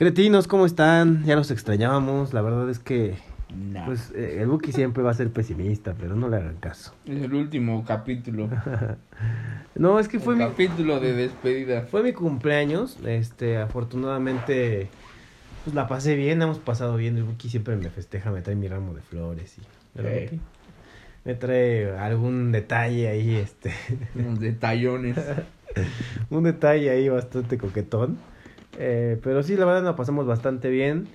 Cretinos, ¿cómo están? Ya los extrañábamos. La verdad es que Nah. pues eh, el Buki siempre va a ser pesimista, pero no le hagan caso. es el último capítulo. No, es que fue el mi, capítulo de despedida. fue mi cumpleaños. Este, afortunadamente, pues la pasé bien, hemos pasado bien. El Buki siempre me festeja, me trae mi ramo de flores y me trae algún detalle ahí, este, Unos detallones. un detalle ahí bastante coquetón. Eh, pero sí, la verdad la pasamos bastante bien.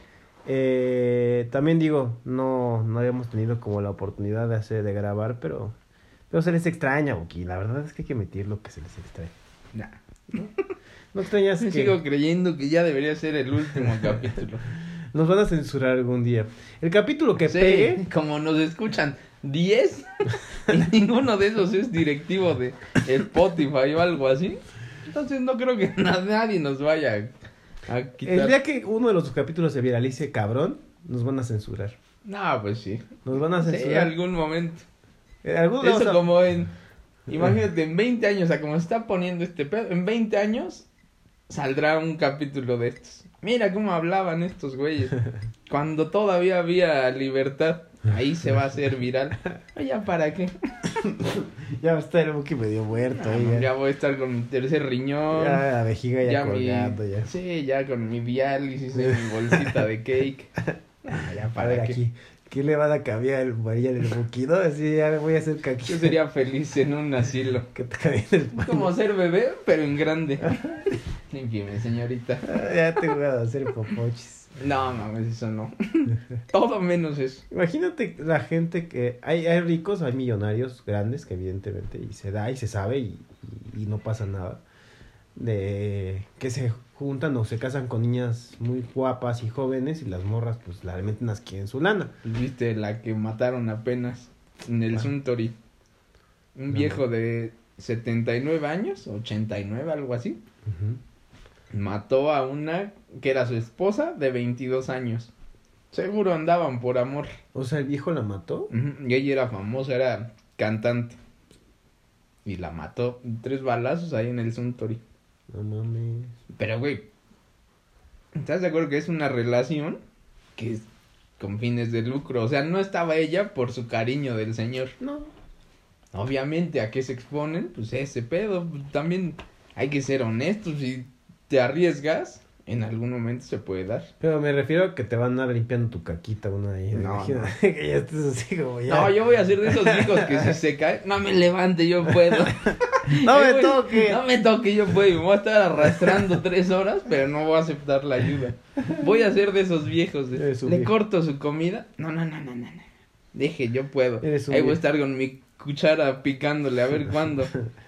Eh, también digo, no, no habíamos tenido como la oportunidad de hacer, de grabar, pero, pero se les extraña, Buki. La verdad es que hay que emitir lo que se les extraña. Nah. ¿No extrañas que Sigo creyendo que ya debería ser el último capítulo. nos van a censurar algún día? El capítulo que Sí, pegue, como nos escuchan 10 y ninguno de esos es directivo de Spotify o algo así. Entonces no creo que na- nadie nos vaya. El día que uno de los capítulos se viralice, cabrón, nos van a censurar. No, pues sí. Nos van a Sí, censurar. algún momento. En algún Eso a- como en... Imagínate, en 20 años, o sea, como se está poniendo este pedo, en 20 años saldrá un capítulo de estos. Mira cómo hablaban estos güeyes. Cuando todavía había libertad, ahí se va a hacer viral. Oye, ¿ya para qué? Ya va a estar el Buki medio muerto. Ah, ya. ya voy a estar con mi tercer riñón. Ya la vejiga ya, ya mi, colgando ya. Sí, ya con mi diálisis en mi bolsita de cake. Ah, ya para ver qué. aquí. ¿Qué le van a cambiar el María del Buki? No, así ya me voy a hacer caquita. Yo sería feliz en un asilo. Que te el. Como ser bebé, pero en grande. Límpieme, señorita. Ah, Ya te voy a hacer popochis. No, mames, eso no. Todo menos eso. Imagínate la gente que... Hay, hay ricos, hay millonarios grandes que evidentemente y se da y se sabe y, y- y no pasa nada. De que se juntan o se casan con niñas muy guapas y jóvenes y las morras pues realmente las quieren su lana. Viste la que mataron apenas en el Ah. Suntory. Un No. viejo de 79 años, 89, algo así. Ujú. Mató a una que era su esposa de 22 años. Seguro andaban por amor. O sea, el viejo la mató. Y ella era famosa, era cantante. Y la mató tres balazos ahí en el Suntory. No mames. Pero, güey, ¿estás de acuerdo que es una relación que es con fines de lucro? O sea, no estaba ella por su cariño del señor. No. Obviamente, ¿a qué se exponen? Pues ese pedo. También hay que ser honestos. Si te arriesgas, en algún momento se puede dar. Pero me refiero a que te van a andar limpiando tu caquita una ahí. No, Imagínate que ya estés así como ya. No, yo voy a ser de esos hijos que si se cae, no me levante, yo puedo. No me toque. No me toque, yo puedo. Y me voy a estar arrastrando tres horas, pero no voy a aceptar la ayuda. Voy a ser de esos viejos. de, Le viejo. corto su comida. No, no, no, no, no. no. Deje, yo puedo. Eres un Ahí voy a estar con mi cuchara picándole a ver cuándo.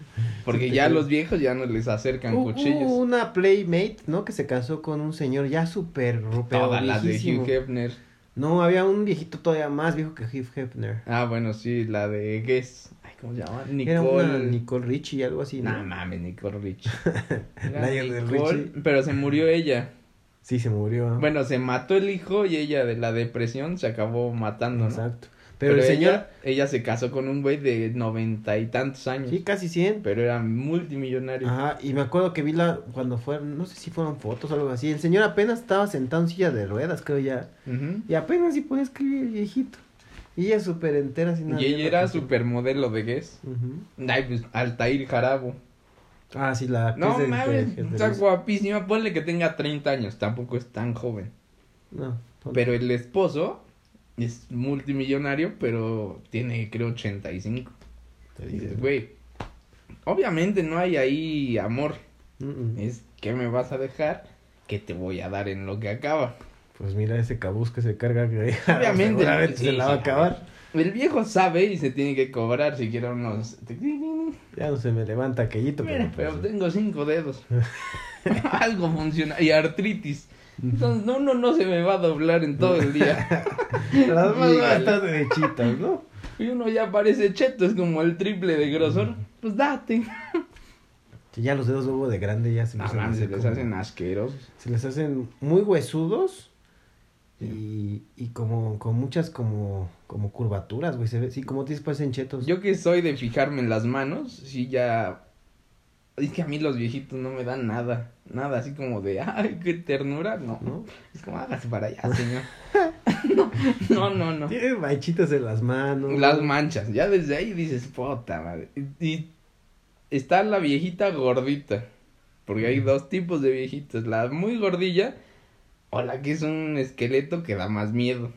Porque ya los viejos ya no les acercan Hubo cuchillos. una playmate, ¿no? Que se casó con un señor ya súper pero Todas las de. Hugh Hefner. No, había un viejito todavía más viejo que Hugh Hefner. Ah, bueno, sí, la de Guess. Ay, ¿cómo se llama? Era una Nicole. Nicole Richie, algo así, ¿no? No mames, Nicole Rich. Era Lionel Nicole, Richie. pero se murió ella. Sí, se murió. Bueno, se mató el hijo y ella de la depresión se acabó matando, ¿no? Exacto. Pero, el señor, ella, ella se casó con un güey de noventa y tantos años. sí, casi 100. Pero era multimillonario. Ajá, y me acuerdo que vi la, cuando fueron, no sé si fueron fotos o algo así, el señor apenas estaba sentado en silla de ruedas, creo ya, y apenas sí podía escribir el viejito, y ella súper entera sin nada. Y ella era supermodelo de Guess. Ujú. Ay, pues, Altair Jarabo. Ah, sí, la No de- mames, de- de- está guapísima. Ponle que tenga 30 años, tampoco es tan joven. No, Pero el esposo es multimillonario, pero tiene creo 85. te dices, güey, obviamente no hay ahí amor. Es que me vas a dejar, que te voy a dar en lo que acaba. Pues mira ese cabuz que se carga, que Obviamente, sí, se la va a acabar. El viejo sabe y se tiene que cobrar si quiere unos... Ya no se me levanta aquellito, Mira, pero, pero pues, tengo cinco dedos. Algo funciona. Y artritis. Entonces, no, uno no se me va a doblar en todo el día. las más van a Dígale. estar derechitas, ¿no? Y uno ya parece cheto, es como el triple de grosor. Pues date. Que ya los dedos luego de grande ya se, No empiezan a mames, se les como- hacen asquerosos. se les hacen muy huesudos y, y como con muchas como como curvaturas, güey, se ve, sí, como te parecen chetos. Yo que soy de fijarme en las manos, sí ya Es que a mí los viejitos no me dan nada. Nada así como de, ay, qué ternura. No. ¿No? Es como, hágase para allá, señor. no, no, no. Tiene manchitas en las manos. Las manchas. Ya desde ahí dices, puta madre. Y, y está la viejita gordita. Porque hay dos tipos de viejitas. La muy gordilla o la que es un esqueleto que da más miedo.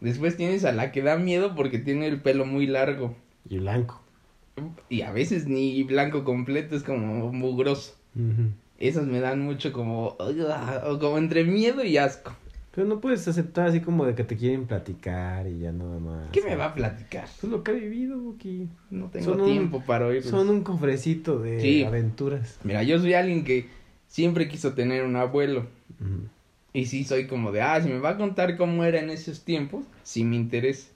Después tienes a la que da miedo porque tiene el pelo muy largo. Y blanco. Y a veces ni blanco completo, es como mugroso. Ujú. Esas me dan mucho como, como entre miedo y asco. Pero no puedes aceptar así como de que te quieren platicar y ya nada más. ¿Qué me va a platicar? Eso es lo que ha vivido, Buki. No tengo Son un- tiempo para oírlos. Son un cofrecito de Sí. aventuras. Mira, yo soy alguien que siempre quiso tener un abuelo. Y sí soy como de, ah, si me va a contar cómo era en esos tiempos, sí me interesa.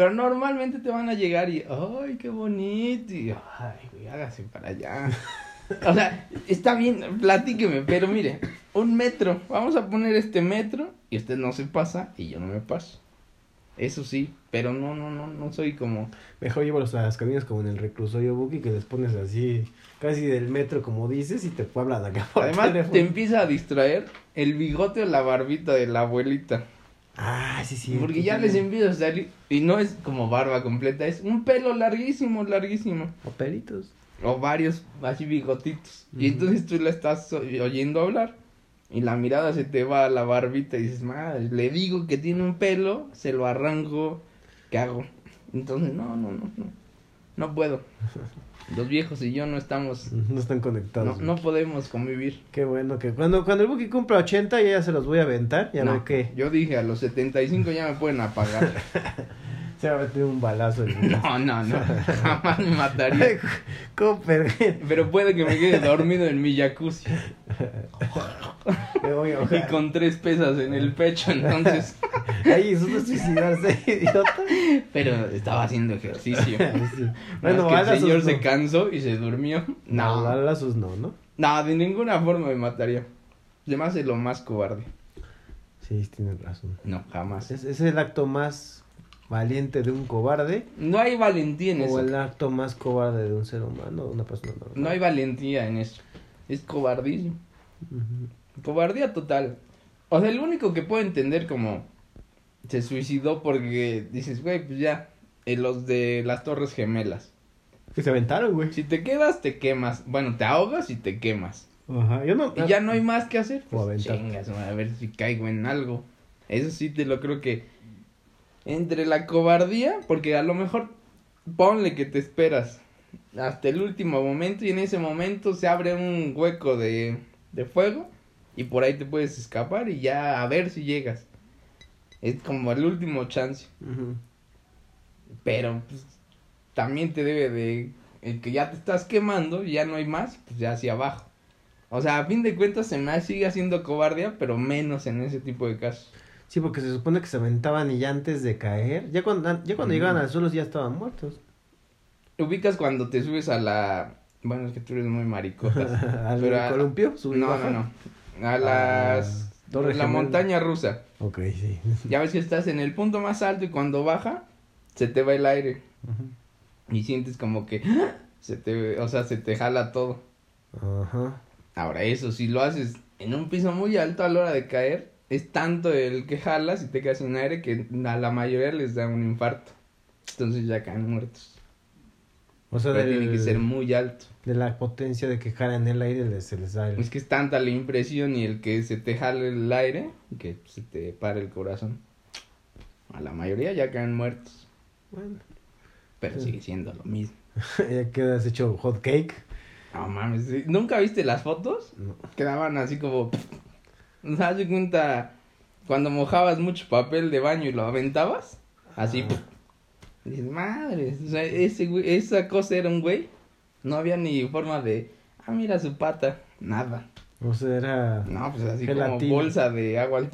Pero normalmente te van a llegar y, ay, qué bonito. Y, ay, güey, hágase para allá. o sea, está bien, platíqueme, pero mire, un metro, vamos a poner este metro y usted no se pasa y yo no me paso. Eso sí, pero no, no, no, no soy como... Mejor llévalos a las cabinas como en el reclusorio Buki que les pones así casi del metro como dices y te hablan acá Además, te empieza a distraer el bigote o la barbita de la abuelita. Ah, sí, sí. Porque ya les empieza a salir. Y no es como barba completa, es un pelo larguísimo, larguísimo. O pelitos. O varios así bigotitos. Y entonces tú la estás oyendo hablar. Y la mirada se te va a la barbita y dices, madre, le digo que tiene un pelo, se lo arranco, ¿qué hago? Entonces, no, no, no, no. No puedo. Los viejos y yo no estamos. No están No, conectados. no podemos convivir. Qué bueno que cuando, cuando el Buki cumpla 80 ya se los voy a aventar. Ya No, que Yo dije, a los 75 ya me pueden apagar. se va a meter un balazo en. No, no, no. Jamás me mataría. Cooper, Pero puede que me quede dormido en mi jacuzzi. me voy a Y con tres pesas en el pecho, entonces. Ay, eso no es suicidarse, idiota. Pero estaba haciendo ejercicio. Sí. Bueno, que el señor no. se cansó y se durmió. No, No, balazos no, ¿no? no, de ninguna forma me mataría. Me hace lo más cobarde. Sí, tienes razón. No, jamás. ¿Es, es el acto más valiente de un cobarde No hay valentía en o eso. el acto más cobarde de un ser humano o una persona normal? No hay valentía en eso. Es cobardismo. Ujú. Cobardía total. O sea, el único que puedo entender como se suicidó porque dices, güey, pues ya, eh, los de las Torres Gemelas. Que se aventaron, güey. Si te quedas, te quemas. Bueno, te ahogas y te quemas. Ajá. Yo no. Y ya no hay más que hacer. O Pues chingas, a ver si caigo en algo. Eso sí te lo creo que entre la cobardía, porque a lo mejor ponle que te esperas hasta el último momento y en ese momento se abre un hueco de, de fuego y por ahí te puedes escapar y ya a ver si llegas. Es como el último chance. Pero pues, también te debe de el que ya te estás quemando y ya no hay más, pues ya hacia abajo. O sea, a fin de cuentas se me sigue haciendo cobardía, pero menos en ese tipo de casos. Sí, porque se supone que se aventaban y ya antes de caer, ya cuando, ya cuando Ujú. llegaban al suelo ya estaban muertos. Ubicas cuando te subes a la... Bueno, es que tú eres muy maricota. Al Pero a- columpio, y no, no, no. A las... Torre la montaña rusa. Ok, sí. Ya ves que estás en el punto más alto y cuando baja, se te va el aire. Y sientes como que... Se te... O sea, se te jala todo. Ajá. Ahora, eso, si lo haces en un piso muy alto a la hora de caer, es tanto el que jalas y te quedas sin aire que a la mayoría les da un infarto. Entonces ya caen muertos. O sea, del- tiene que ser muy alto. de la potencia de que jalan el aire les- se les da el... Es que es tanta la impresión y el que se te jale el aire que se te para el corazón. A la mayoría ya caen muertos. Bueno, Pero Sí. sigue siendo lo mismo. ya quedas hecho hot cake. No mames. ¿nunca viste las fotos? No. Quedaban así como... ¿No te das cuenta cuando mojabas mucho papel de baño y lo aventabas? Así... Ah. Dices, madre, o sea, ese güey- esa cosa era un güey. No había ni forma de... Ah, mira su pata. Nada. O sea, era... No, pues así Gelatina. como bolsa de agua.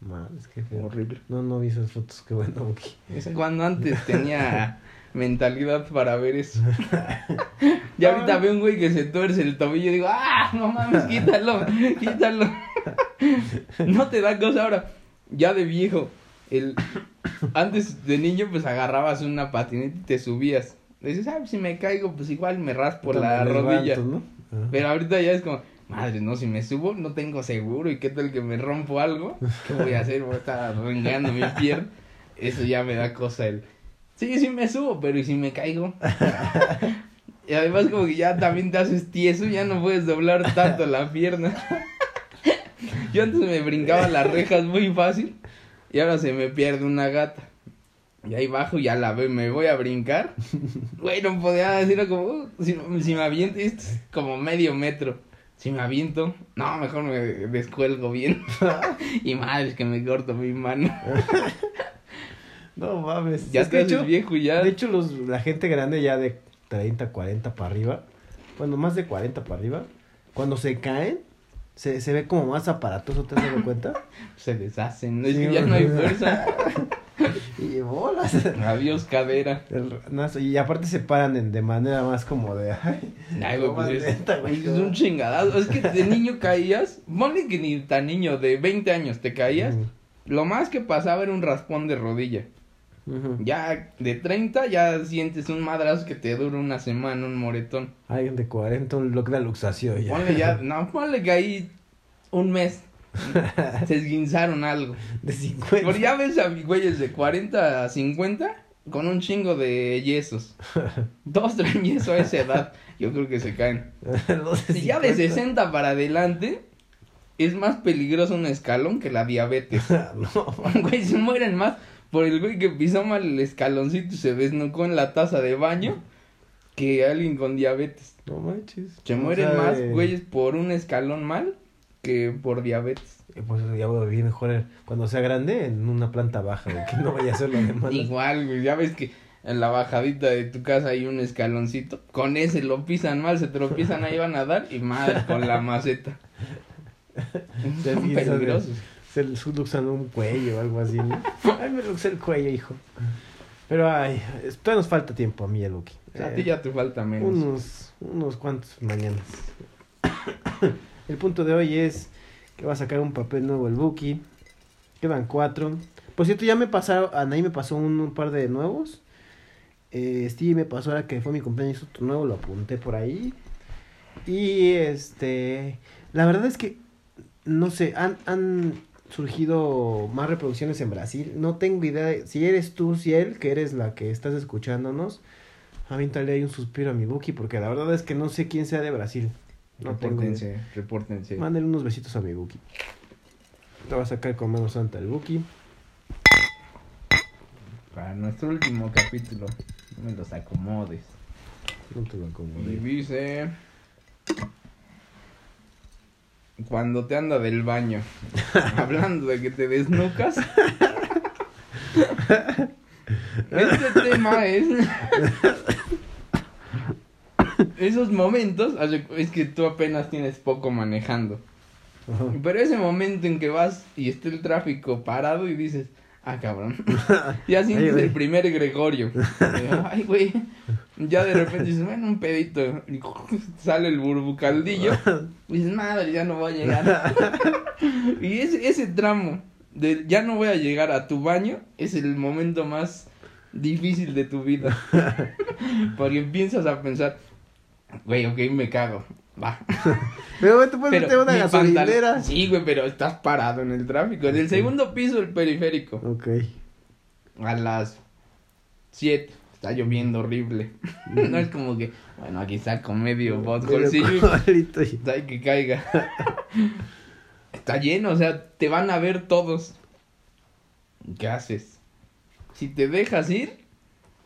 Madres, qué feo. Horrible. No, no vi esas fotos, qué bueno. Buki. Es cuando antes tenía mentalidad para ver eso. Y ahorita veo un güey que se tuerce el tobillo y digo, ¡ah! No mames, quítalo, quítalo. No te da cosa ahora. Ya de viejo, el antes de niño pues agarrabas una patineta y te subías. Dices, ah, si me caigo, pues igual me raspo Entonces la me levanto, rodilla. Pero ahorita ya es como, madre, no, si me subo no tengo seguro y qué tal que me rompo algo, ¿qué voy a hacer? Voy a estar rengando mi pierna. Eso ya me da cosa el, sí, sí me subo, pero ¿y si me caigo? y además como que ya también te haces tieso, ya no puedes doblar tanto la pierna. Yo antes me brincaba las rejas muy fácil y ahora se me pierde una gata. Y ahí bajo ya la veo, me voy a brincar. Güey, no podía decir como, "Uh, si, si me aviento, esto es como medio metro. Si me aviento, no, mejor me descuelgo bien. y madre, es que me corto mi mano. No mames. Ya Es que de hecho, viejo ya. de hecho los, la gente grande ya de 30, 40 para arriba, bueno, más de 40 para arriba, cuando se caen, se, se ve como más aparatoso, ¿te has dado cuenta? se deshacen. Es Sí, que ya no hay fuerza. y bolas. Adiós, cadera. El- no, y aparte se paran en- de manera más como de... Ay, Ay, güey, no pues es, lenta, güey, es un chingadazo. Es que de niño caías. Ponle que ni tan niño, de 20 años te caías. Lo más que pasaba era un raspón de rodilla. Ujú. Ya de 30 ya sientes un madrazo que te dura una semana, un moretón. Alguien de 40, un bloque de luxación ya. Ponle ya, no, ponle que ahí un mes se esguinzaron algo. De 50. Porque ya ves a güeyes de 40 a 50 con un chingo de yesos. Dos traen yeso a esa edad. Yo creo que se caen. Si ya de 50. 60 para adelante, es más peligroso un escalón que la diabetes. no, Güey, se mueren más por el güey que pisó mal el escaloncito y se desnucó en la taza de baño que alguien con diabetes. no manches. Se mueren más de- güeyes por un escalón mal que por diabetes. Eh, Pues ya voy a vivir mejor eh, cuando sea grande en una planta baja, güey, que no vaya a ser lo demás. Igual, güey, ya ves que en la bajadita de tu casa hay un escaloncito. Con ese lo pisan mal, se tropiezan, ahí van a dar y madre con la maceta. Son peligrosos. Se luxan un cuello o algo así, ¿no? Ay, me luxé el cuello, hijo. Pero, ay, todavía nos falta tiempo a mí y a Lucky. A Eh, ti ya te falta menos. unos, unos cuantos mañanas. el punto de hoy es que va a sacar un papel nuevo el Buki. Quedan cuatro. Por cierto, ya me pasaron, Anaí me pasó un, un par de nuevos. Eh, Steve me pasó ahora que fue mi cumpleaños otro nuevo, lo apunté por ahí. Y este, la verdad es que, no sé, han, han surgido más reproducciones en Brasil. No tengo idea de- si eres tú, si él, que eres la que estás escuchándonos. Avíntale ahí un suspiro a mi Buki, porque la verdad es que no sé quién sea de Brasil. No tengo idea. repórtense, repórtense. Mándale unos besitos a mi Buki. Te va a sacar con mano santa el Buki. Para nuestro último capítulo, no me los acomodes. No te lo Y acomodé. dice... Cuando te anda del baño, hablando de que te desnucas. este tema es... Esos momentos, es que tú apenas tienes poco manejando. Pero ese momento en que vas y está el tráfico parado y dices, ah, cabrón. ya sientes el primer Gregorio. Ay, güey. Ya de repente dices, bueno, un pedito. Y sale el burbucaldillo. Y dices, madre, ya no voy a llegar. y ese, ese tramo de ya no voy a llegar a tu baño es el momento más difícil de tu vida. Porque empiezas a pensar, güey, ok, me cago. Va. Pero güey, te puedes Pero meter una gasolinera. Sí, güey, pero estás parado en el tráfico. En el segundo piso del periférico. Ok. A las 7. Está lloviendo horrible. no es como que, bueno, aquí saco medio botholcillo y que caiga. Está lleno, o sea, te van a ver todos. ¿Qué haces? Si te dejas ir,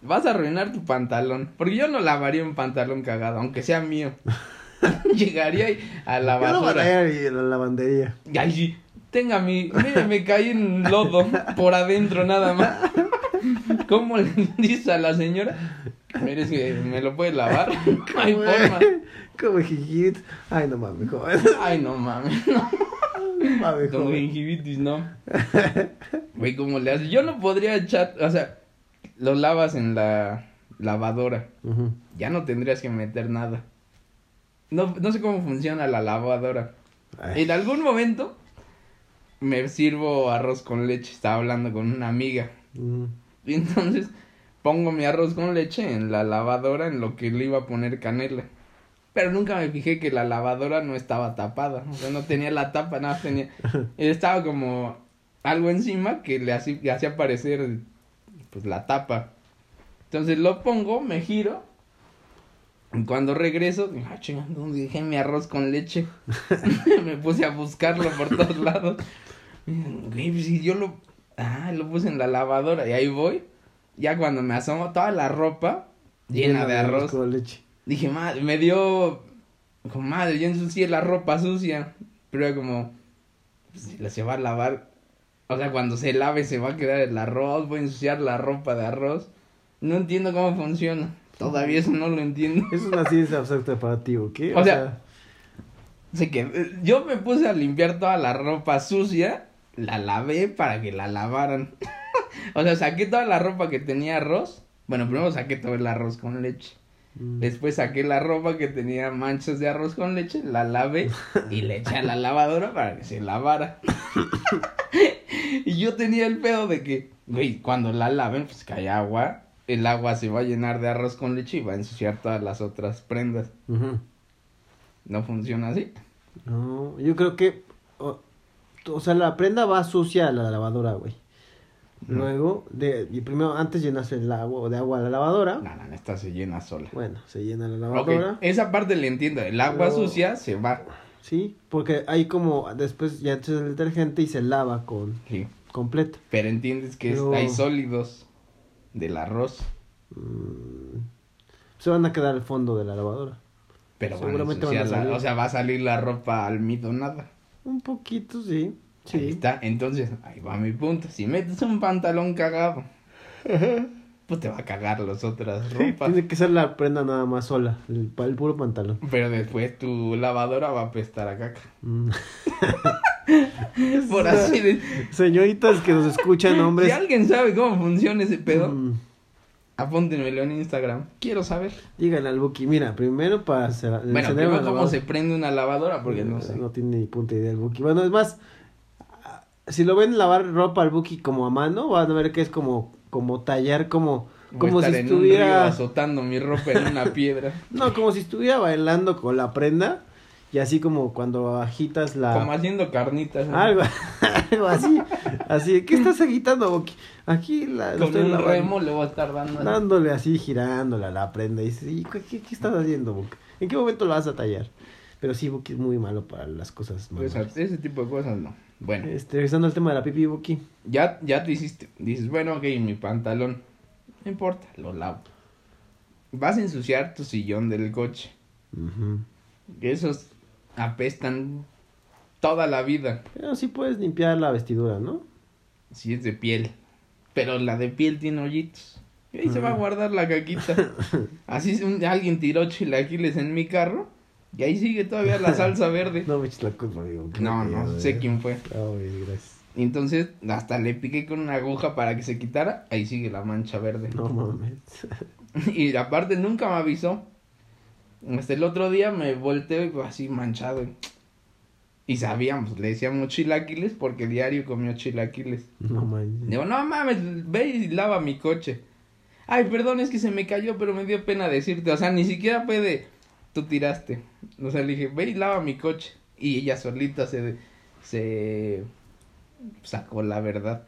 vas a arruinar tu pantalón. Porque yo no lavaría un pantalón cagado, aunque sea mío. Llegaría y- a la Yo lo basura. a la lavandería. Ay, sí. Tenga mi. Mire, me caí en lodo por adentro nada más. ¿Cómo le dice a la señora? Mire, que me lo puede lavar. No hay forma. Como jijit. Ay, no mames, joven. Ay, no mames. No. Mames, Con gingivitis, no. Güey, ¿cómo le haces? Yo no podría echar. O sea, lo lavas en la lavadora. Ya no tendrías que meter nada. No, no sé cómo funciona la lavadora. Ay, En algún momento me sirvo arroz con leche. Estaba hablando con una amiga. mm. Y entonces pongo mi arroz con leche en la lavadora en lo que le iba a poner canela. Pero nunca me fijé que la lavadora no estaba tapada. O sea, no tenía la tapa, nada tenía. Estaba como algo encima que le hacía, le hacía aparecer pues la tapa. Entonces lo pongo, me giro. Cuando regreso, ah, chinga, ¿dónde dejé mi arroz con leche? me puse a buscarlo por todos lados. Güey, pues si yo lo. Ah, lo puse en la lavadora y ahí voy. Ya cuando me asomo, toda la ropa llena, de arroz. con leche. Dije, madre, me dio. Como madre, yo ensucié la ropa sucia. Pero era como. Pues, si la se va a lavar. O sea, cuando se lave se va a quedar el arroz. Voy a ensuciar la ropa de arroz. No entiendo cómo funciona. Todavía eso no lo entiendo. Es una ciencia abstracta para ti, ¿o qué? O sea, sé que eh, yo me puse a limpiar toda la ropa sucia, la lavé para que la lavaran. o sea, saqué toda la ropa que tenía arroz. Bueno, primero saqué todo el arroz con leche. Mm. Después saqué la ropa que tenía manchas de arroz con leche, la lavé y le eché a la lavadora para que se lavara. y yo tenía el pedo de que, güey, cuando la laven, pues cae agua, el agua se va a llenar de arroz con leche y va a ensuciar todas las otras prendas. No funciona así. No, yo creo que. O, o sea, la prenda va sucia a la lavadora, güey. No. Luego, de, y primero, antes llenas el agua de agua a la lavadora. No, no, esta se llena sola. Bueno, se llena la lavadora. esa parte le entiendo. El agua Luego- sucia se va. Sí, porque hay como. Después ya echas el detergente y se lava con Sí. completo. Pero entiendes que Pero- hay sólidos del arroz. Mm, se van a quedar al fondo de la lavadora. Pero van a Seguramente van a la- salir. O sea, va a salir la ropa almidonada. Un poquito, sí. Sí. Ahí está. Entonces, ahí va mi punto. Si metes un pantalón cagado, pues te va a cagar las otras ropas. Tiene que ser la prenda nada más sola, el puro pantalón. Pero después tu lavadora va a apestar a caca. Mm. Por así de... Señoritas que nos escuchan, hombres. Si alguien sabe cómo funciona ese pedo, mm, apúntenmelo en Instagram. Quiero saber. díganle al Buki, mira, primero para hacer, Bueno, encender primero cómo lavadora. se prende una lavadora, porque no sé. No tiene ni punta idea el Buki. Bueno, es más, ah, si lo ven lavar ropa al Buki como a mano, van a ver que es como, como tallar, como, a como si en un río estuviera, azotando mi ropa en una piedra. no, como si estuviera bailando con la prenda y así como cuando agitas la, Como haciendo carnitas. ¿no? algo, algo así, así, ¿qué estás agitando, Buki? Aquí la, Con estoy un lavando. remo le voy a estar dando. Dándole así, girándola a la prenda. Y dices, "¿Y ¿qué, qué, estás haciendo, Buki? ¿En qué momento lo vas a tallar? Pero sí, Buki es muy malo para las cosas. Pues, manuales. ese tipo de cosas no. Bueno, Este, regresando al tema de la pipi, Buki. ya, ya te hiciste. Dices, bueno, ok, mi pantalón. No importa, lo lavo. Vas a ensuciar tu sillón del coche. Esos apestan toda la vida. Pero sí puedes limpiar la vestidura, ¿no? Si es de piel. Pero la de piel tiene hoyitos. Y ahí se va a Ujú. guardar la caquita. Así un- alguien tiró chilaquiles en mi carro. Y ahí sigue todavía la salsa verde. No me eches la culpa, amigo. No, no, quedas, sé ¿eh? quién fue. Güey, gracias. Entonces, hasta le piqué con una aguja para que se quitara. Ahí sigue la mancha verde. No mames. Y aparte nunca me avisó. Hasta el otro día me volteo y así manchado. Y sabíamos, le decíamos chilaquiles porque diario comió chilaquiles. No mames. Digo, no mames, ve y lava mi coche. Ay, perdón, es que se me cayó, pero me dio pena decirte. O sea, ni siquiera fue de, tú tiraste. O sea, le dije, ve y lava mi coche. Y ella solita se, se sacó la verdad.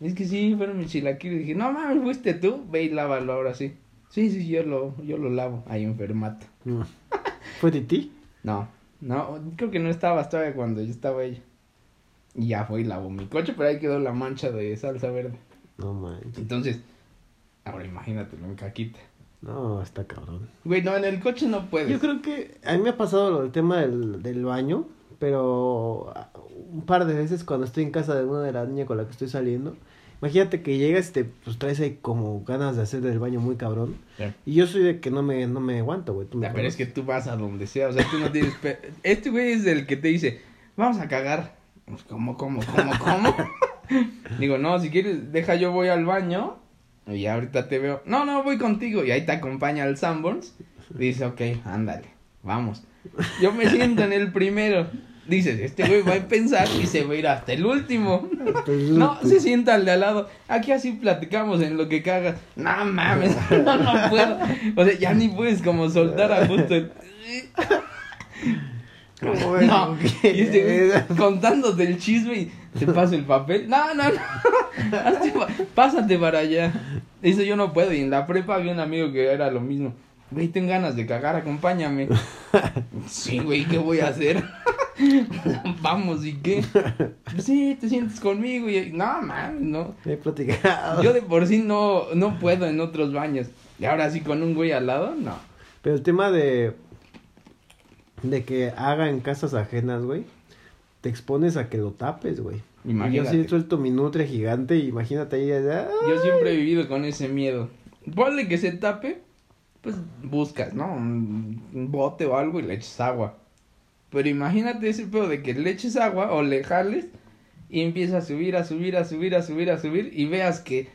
Es que sí, fueron mis chilaquiles. Dije, no mames, fuiste tú, ve y lávalo ahora sí. Sí, sí, yo lo, yo lo lavo. Ahí enfermata. No. ¿Fue Titi? No, no, creo que no estaba todavía cuando yo estaba ella. Y ya fue y lavó mi coche, pero ahí quedó la mancha de salsa verde. No manches. Entonces, ahora imagínatelo en caquita. No, está cabrón. Güey, no, en el coche no puedes. Yo creo que a mí me ha pasado lo del tema del, del baño, pero un par de veces cuando estoy en casa de una de las niñas con la que estoy saliendo, imagínate que llegas y te pues, traes ahí como ganas de hacer del baño muy cabrón. Y yo soy de que no me, no me aguanto, güey. pero es que tú vas a donde sea, o sea, tú no tienes... pe- Este güey es el que te dice, vamos a cagar. Pues, ¿Cómo, cómo, cómo, cómo? Digo, no, si quieres, deja yo voy al baño y ahorita te veo. No, no, voy contigo. Y ahí te acompaña al Sanborns. Dice, ok, ándale, vamos. Yo me siento en el primero. Dices, este güey va a pensar y se va a ir hasta el último. No, se sienta al de al lado. Aquí así platicamos en lo que cagas. No mames, no, no puedo. O sea, ya ni puedes como soltar a gusto el... No, y este güey contándote el chisme y te paso el papel. No, no, no. Hazte Pásate para allá. Dice, yo no puedo. Y en la prepa había un amigo que era lo mismo. Güey, tengo ganas de cagar, acompáñame. Sí, güey, ¿qué voy a hacer? Vamos, ¿y qué? Sí, te sientes conmigo. Y no, mames, no. He platicado. Yo de por sí no, no puedo en otros baños. Y ahora sí con un güey al lado, no. Pero el tema de. De que haga en casas ajenas, güey. Te expones a que lo tapes, güey. Y Yo Imagínate. sí suelto mi nutria gigante. Imagínate ahí. ¡ah! Yo siempre he vivido con ese miedo. Ponle que se tape, pues buscas, ¿no? Un, bote o algo y le eches agua. Pero imagínate ese pedo de que le eches agua o le jales y empieza a subir, a subir, a subir, a subir, a subir y veas que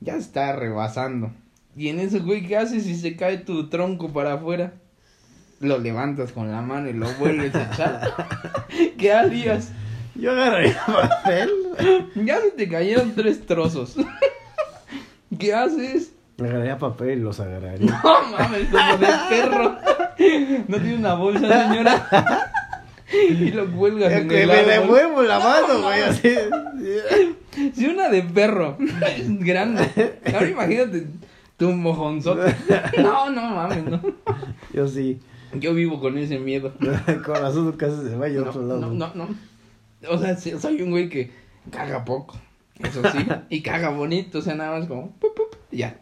ya está rebasando. Y en eso, güey, ¿qué haces si se cae tu tronco para afuera? Lo levantas con la mano y lo vuelves a echar. ¿Qué harías? Yo agarraría papel. Ya se te cayeron tres trozos. ¿Qué haces? Agarraría papel y los agarraría. No mames, como de perro. No tiene una bolsa, señora. Y lo cuelgas en que el me muevo la No, mano, güey. Así. Si una de perro es grande. Ahora imagínate tu mojonzote. No, no mames, no. Yo sí. Yo vivo con ese miedo. Con razón nunca se va a No, otro lado. no, no, no. O sea, soy un güey que caga poco. Eso sí. Y caga bonito. O sea, nada más como. pup, pup, ya.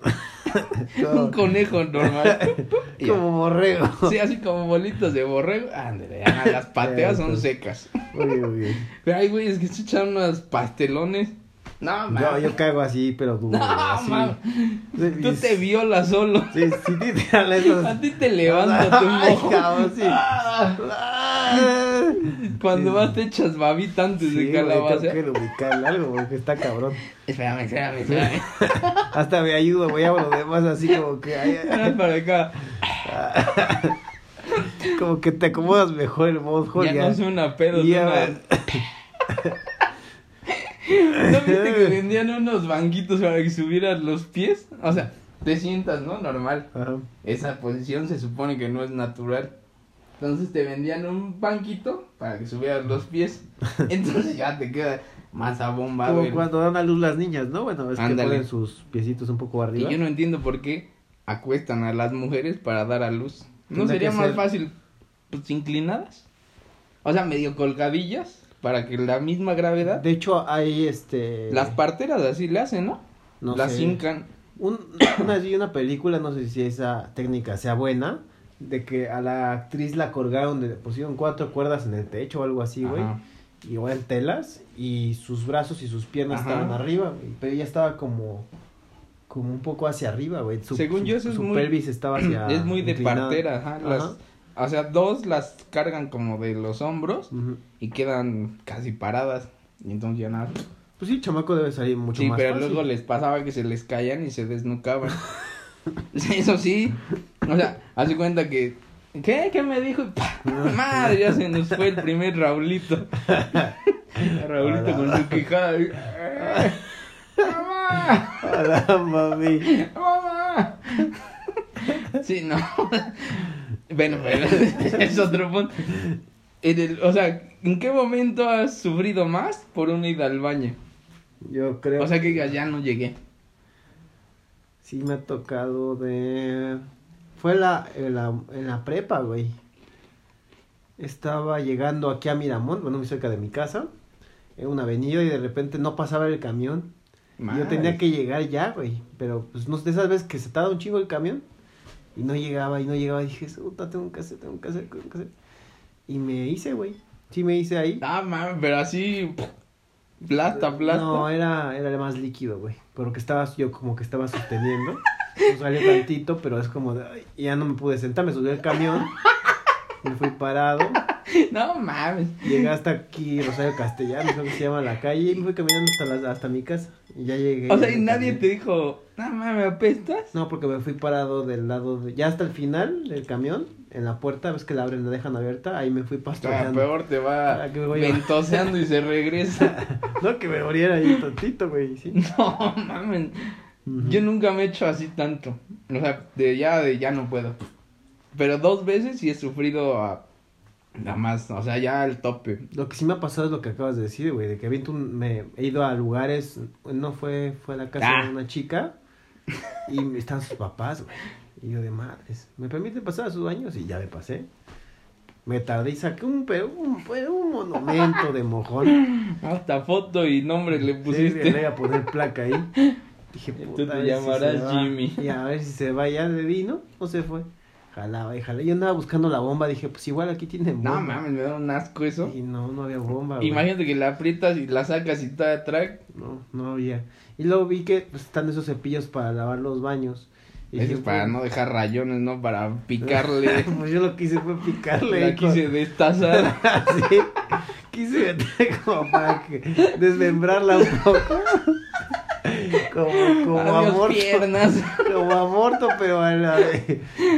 Un conejo normal. Como borrego. Sí, así como bolitas de borrego. Ándale, las pateas son secas. Muy bien. Pero hay güeyes que se echan unos pastelones. No, Yo, yo cago así, pero duro. No. Sí, Tú te violas solo. Sí, sí, tírale esos. A ti te levanta tu Ay, mojo. cabrón, sí. Cuando Sí. vas te echas babita antes Sí, de calabaza. tengo que lubricarle algo porque está cabrón. Espérame, espérame, espérame. Hasta me ayuda, voy a lo demás así como que ay, ay, Ven para acá. como que te acomodas mejor el mojo Ya no suena pedo, Ya, suena... ¿No viste que vendían unos banquitos para que subieras los pies? O sea, te sientas, ¿no? Normal. Ajá. Esa posición se supone que no es natural. Entonces te vendían un banquito para que subieras los pies. Entonces ya te queda más abombado. Como cuando dan a luz las niñas, ¿no? Bueno, es Ándale. que ponen sus piecitos un poco Y arriba. yo no entiendo por qué acuestan a las mujeres para dar a luz. ¿No sería más ser- fácil, pues, inclinadas? O sea, medio colgadillas para que la misma gravedad... De hecho, hay este. Las parteras así le hacen, ¿no? no las sé, hincan. un- una, una película, no sé si esa técnica sea buena, de que a la actriz la colgaron, de, pusieron cuatro cuerdas en el techo o algo así, güey. Y igual telas, y sus brazos y sus piernas Ajá. estaban arriba, güey, pero ella estaba como. Como un poco hacia arriba, güey. Su, Según su- yo, eso es su muy- pelvis estaba hacia. Es muy de partera, ajá, las- o sea, dos las cargan como de los hombros y quedan casi paradas. Y entonces ya nada. Pues sí, chamaco debe salir mucho Sí, más pero fácil. luego les pasaba que se les caían y se desnucaban. Eso sí. O sea, hace cuenta que. ¿Qué? ¿Qué me dijo? Y. Madre, ya se nos fue el primer Raulito. Raulito con su quijada. ¡Mamá! Hola, mami. ¡Mamá! Sí, no. Bueno, pero es otro punto. En el- o sea, ¿en qué momento has sufrido más por una ida al baño? Yo creo. O sea que ya no llegué. Sí me ha tocado de... Fue la, en, la, en la prepa, güey. Estaba llegando aquí a Miramont, bueno, muy cerca de mi casa, en una avenida y de repente no pasaba el camión. Y yo tenía Madre. que llegar ya, güey. Pero pues no de esas veces que se tarda un chingo el camión y no llegaba y no llegaba. Y dije, puta, tengo que hacer, tengo que hacer, tengo que hacer. Y me hice, güey. Sí me hice ahí. Ah, mames, pero así. Plasta, plasta. No, era, era más líquido, güey. Pero que estaba, yo como que estaba sosteniendo. Pues salió tantito, pero es como de, ay, ya no me pude sentar, me subí al camión. Me fui parado. No mames. Llegué hasta aquí, Rosario Castellano, creo que se llama la calle, y me fui caminando hasta, la- hasta mi casa. Y ya llegué. O sea, y nadie te dijo, no mames, ¿apestas? No, porque me fui parado del lado de... Ya hasta el final del camión, en la puerta, ves que la abren, la dejan abierta, ahí me fui Ah, pastoreando. peor te va Ah, que me voy a- ventoseando y se regresa. No, que me muriera ahí tantito, güey, sí. No mames. Yo nunca me he hecho así tanto. O sea, de ya, de ya no puedo. Pero dos veces sí he sufrido a, a más, o sea, ya al tope. Lo que sí me ha pasado es lo que acabas de decir, güey, de que aviento un- me he ido a lugares, no fue, fue a la casa Ah. de una chica y están sus papás, güey. Y yo de madres, ¿me permite pasar a sus baños? Y ya me pasé. Me tardé y saqué un, pero un, un monumento de mojón. Hasta foto y nombre le Sí, pusiste. le voy a poner placa ahí. Dije, Tú puta, te ver si llamarás va. Jimmy. Y a ver si se va ya de vino o se fue. Jalaba y jalaba. Yo andaba buscando la bomba, dije, pues igual aquí tienen bomba. No mames, me da un asco eso. Y no, no había bomba. Imagínate que la aprietas y la sacas y está track. No, no había. Y luego vi que pues, están esos cepillos para lavar los baños. Y Eso dije, es para pues, no dejar rayones, ¿no? Para picarle. pues yo lo que hice fue picarle. la ahí con- quise destazar. sí. Quise como para que desmembrarla un poco. Como, como Adiós, aborto. piernas. Como aborto, pero a la,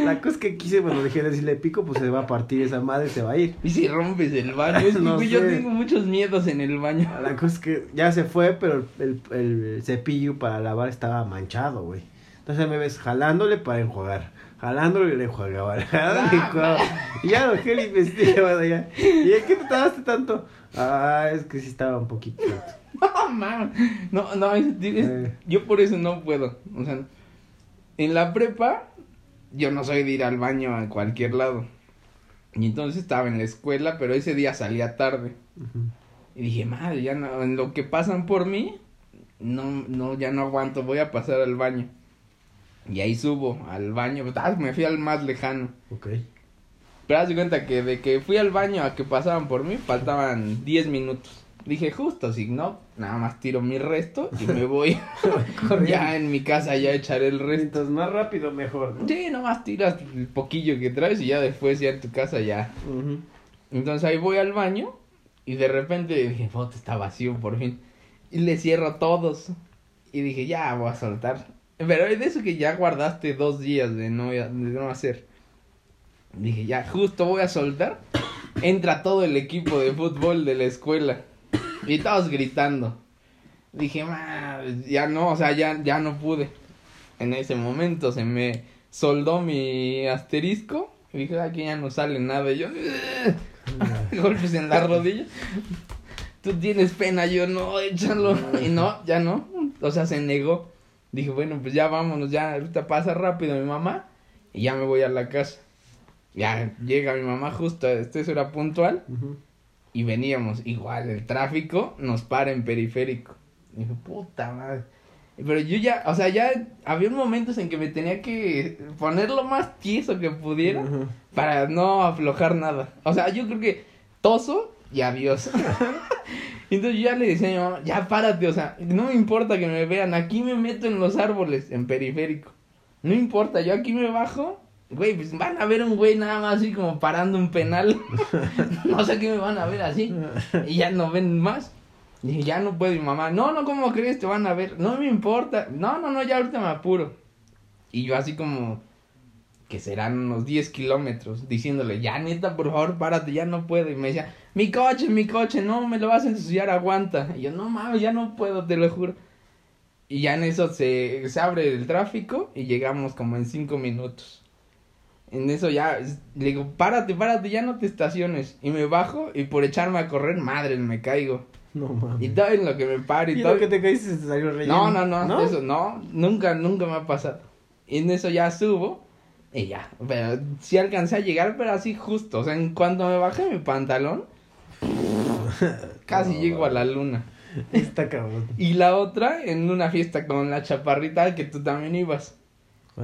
la cosa es que quise, bueno, dije, si le pico, pues se va a partir esa madre, se va a ir. Y si rompes el baño. Es No yo tengo muchos miedos en el baño. La cosa es que ya se fue, pero el, el, el cepillo para lavar estaba manchado, güey. Entonces me ves jalándole para enjuagar. Jalándole y le enjuagaba. jalándole y ya lo investigué, bueno, ya. ¿Y de qué te tardaste tanto? Ah, es que sí estaba un poquito. No, mames. No, no, es- es- Eh. yo por eso no puedo. O sea, en la prepa, yo no soy de ir al baño a cualquier lado. Y entonces estaba en la escuela, pero ese día salía tarde. Y dije, madre, ya no, en lo que pasan por mí, no, no, ya no aguanto, voy a pasar al baño. Y ahí subo al baño, ah, me fui al más lejano. Ok. Pero haz de cuenta que de que fui al baño a que pasaban por mí, faltaban 10 minutos. Dije, justo, si no, nada más tiro mi resto y me voy. ya en mi casa ya echaré el resto. Entonces, más rápido, mejor, ¿no? Sí, nomás tiras el poquillo que traes y ya después ya en tu casa ya. Entonces ahí voy al baño y de repente dije, puta, está vacío por fin. Y le cierro todos. Y dije, ya voy a soltar. Pero es de eso que ya guardaste dos días de no, de no hacer. Dije, ya, justo voy a soltar. Entra todo el equipo de fútbol de la escuela. Y todos gritando. Dije, "Madre, ya no, o sea, ya, ya no pude. En ese momento se me soldó mi asterisco. Y dije, aquí ya no sale nada. Y yo, golpes en la rodilla. Tú tienes pena, yo no, échalo. Y no, ya no. O sea, se negó. Dije, bueno, pues ya vámonos, ya ahorita pasa rápido mi mamá. Y ya me voy a la casa. Ya llega mi mamá justo, eso era puntual. Y veníamos, igual, el tráfico nos para en periférico. Dije, puta madre. Pero yo ya, o sea, ya había momentos en que me tenía que poner lo más tieso que pudiera para no aflojar nada. O sea, yo creo que toso y adiós. Entonces yo ya le decía a mi mamá, ya párate, o sea, no me importa que me vean, aquí me meto en los árboles, en periférico. No importa, yo aquí me bajo, güey, pues van a ver un güey nada más así como parando un penal. no sé qué me van a ver así. Y ya no ven más. Y ya no puedo, y mamá, no, no, ¿cómo crees? Te van a ver. No me importa. No, no, no, ya ahorita me apuro. Y yo así como, que serán unos 10 kilómetros, diciéndole, ya neta, por favor, párate, ya no puedo. Y me decía, mi coche, mi coche, no, me lo vas a ensuciar, aguanta. Y yo, no mames, ya no puedo, te lo juro. Y ya en eso se, se abre el tráfico y llegamos como en 5 minutos. En eso ya, le digo, párate, párate, ya no te estaciones. Y me bajo y por echarme a correr, madre, me caigo. No mames. Y todo en lo que me paro y, Y todo. lo que te caíste te salió relleno. No, no, no, eso no, nunca, nunca me ha pasado. Y en eso ya subo y ya, pero sí alcancé a llegar, pero así justo, o sea, en cuanto me bajé mi pantalón, casi No, llego a la luna. Está cabrón. Y la otra en una fiesta con la chaparrita que tú también ibas.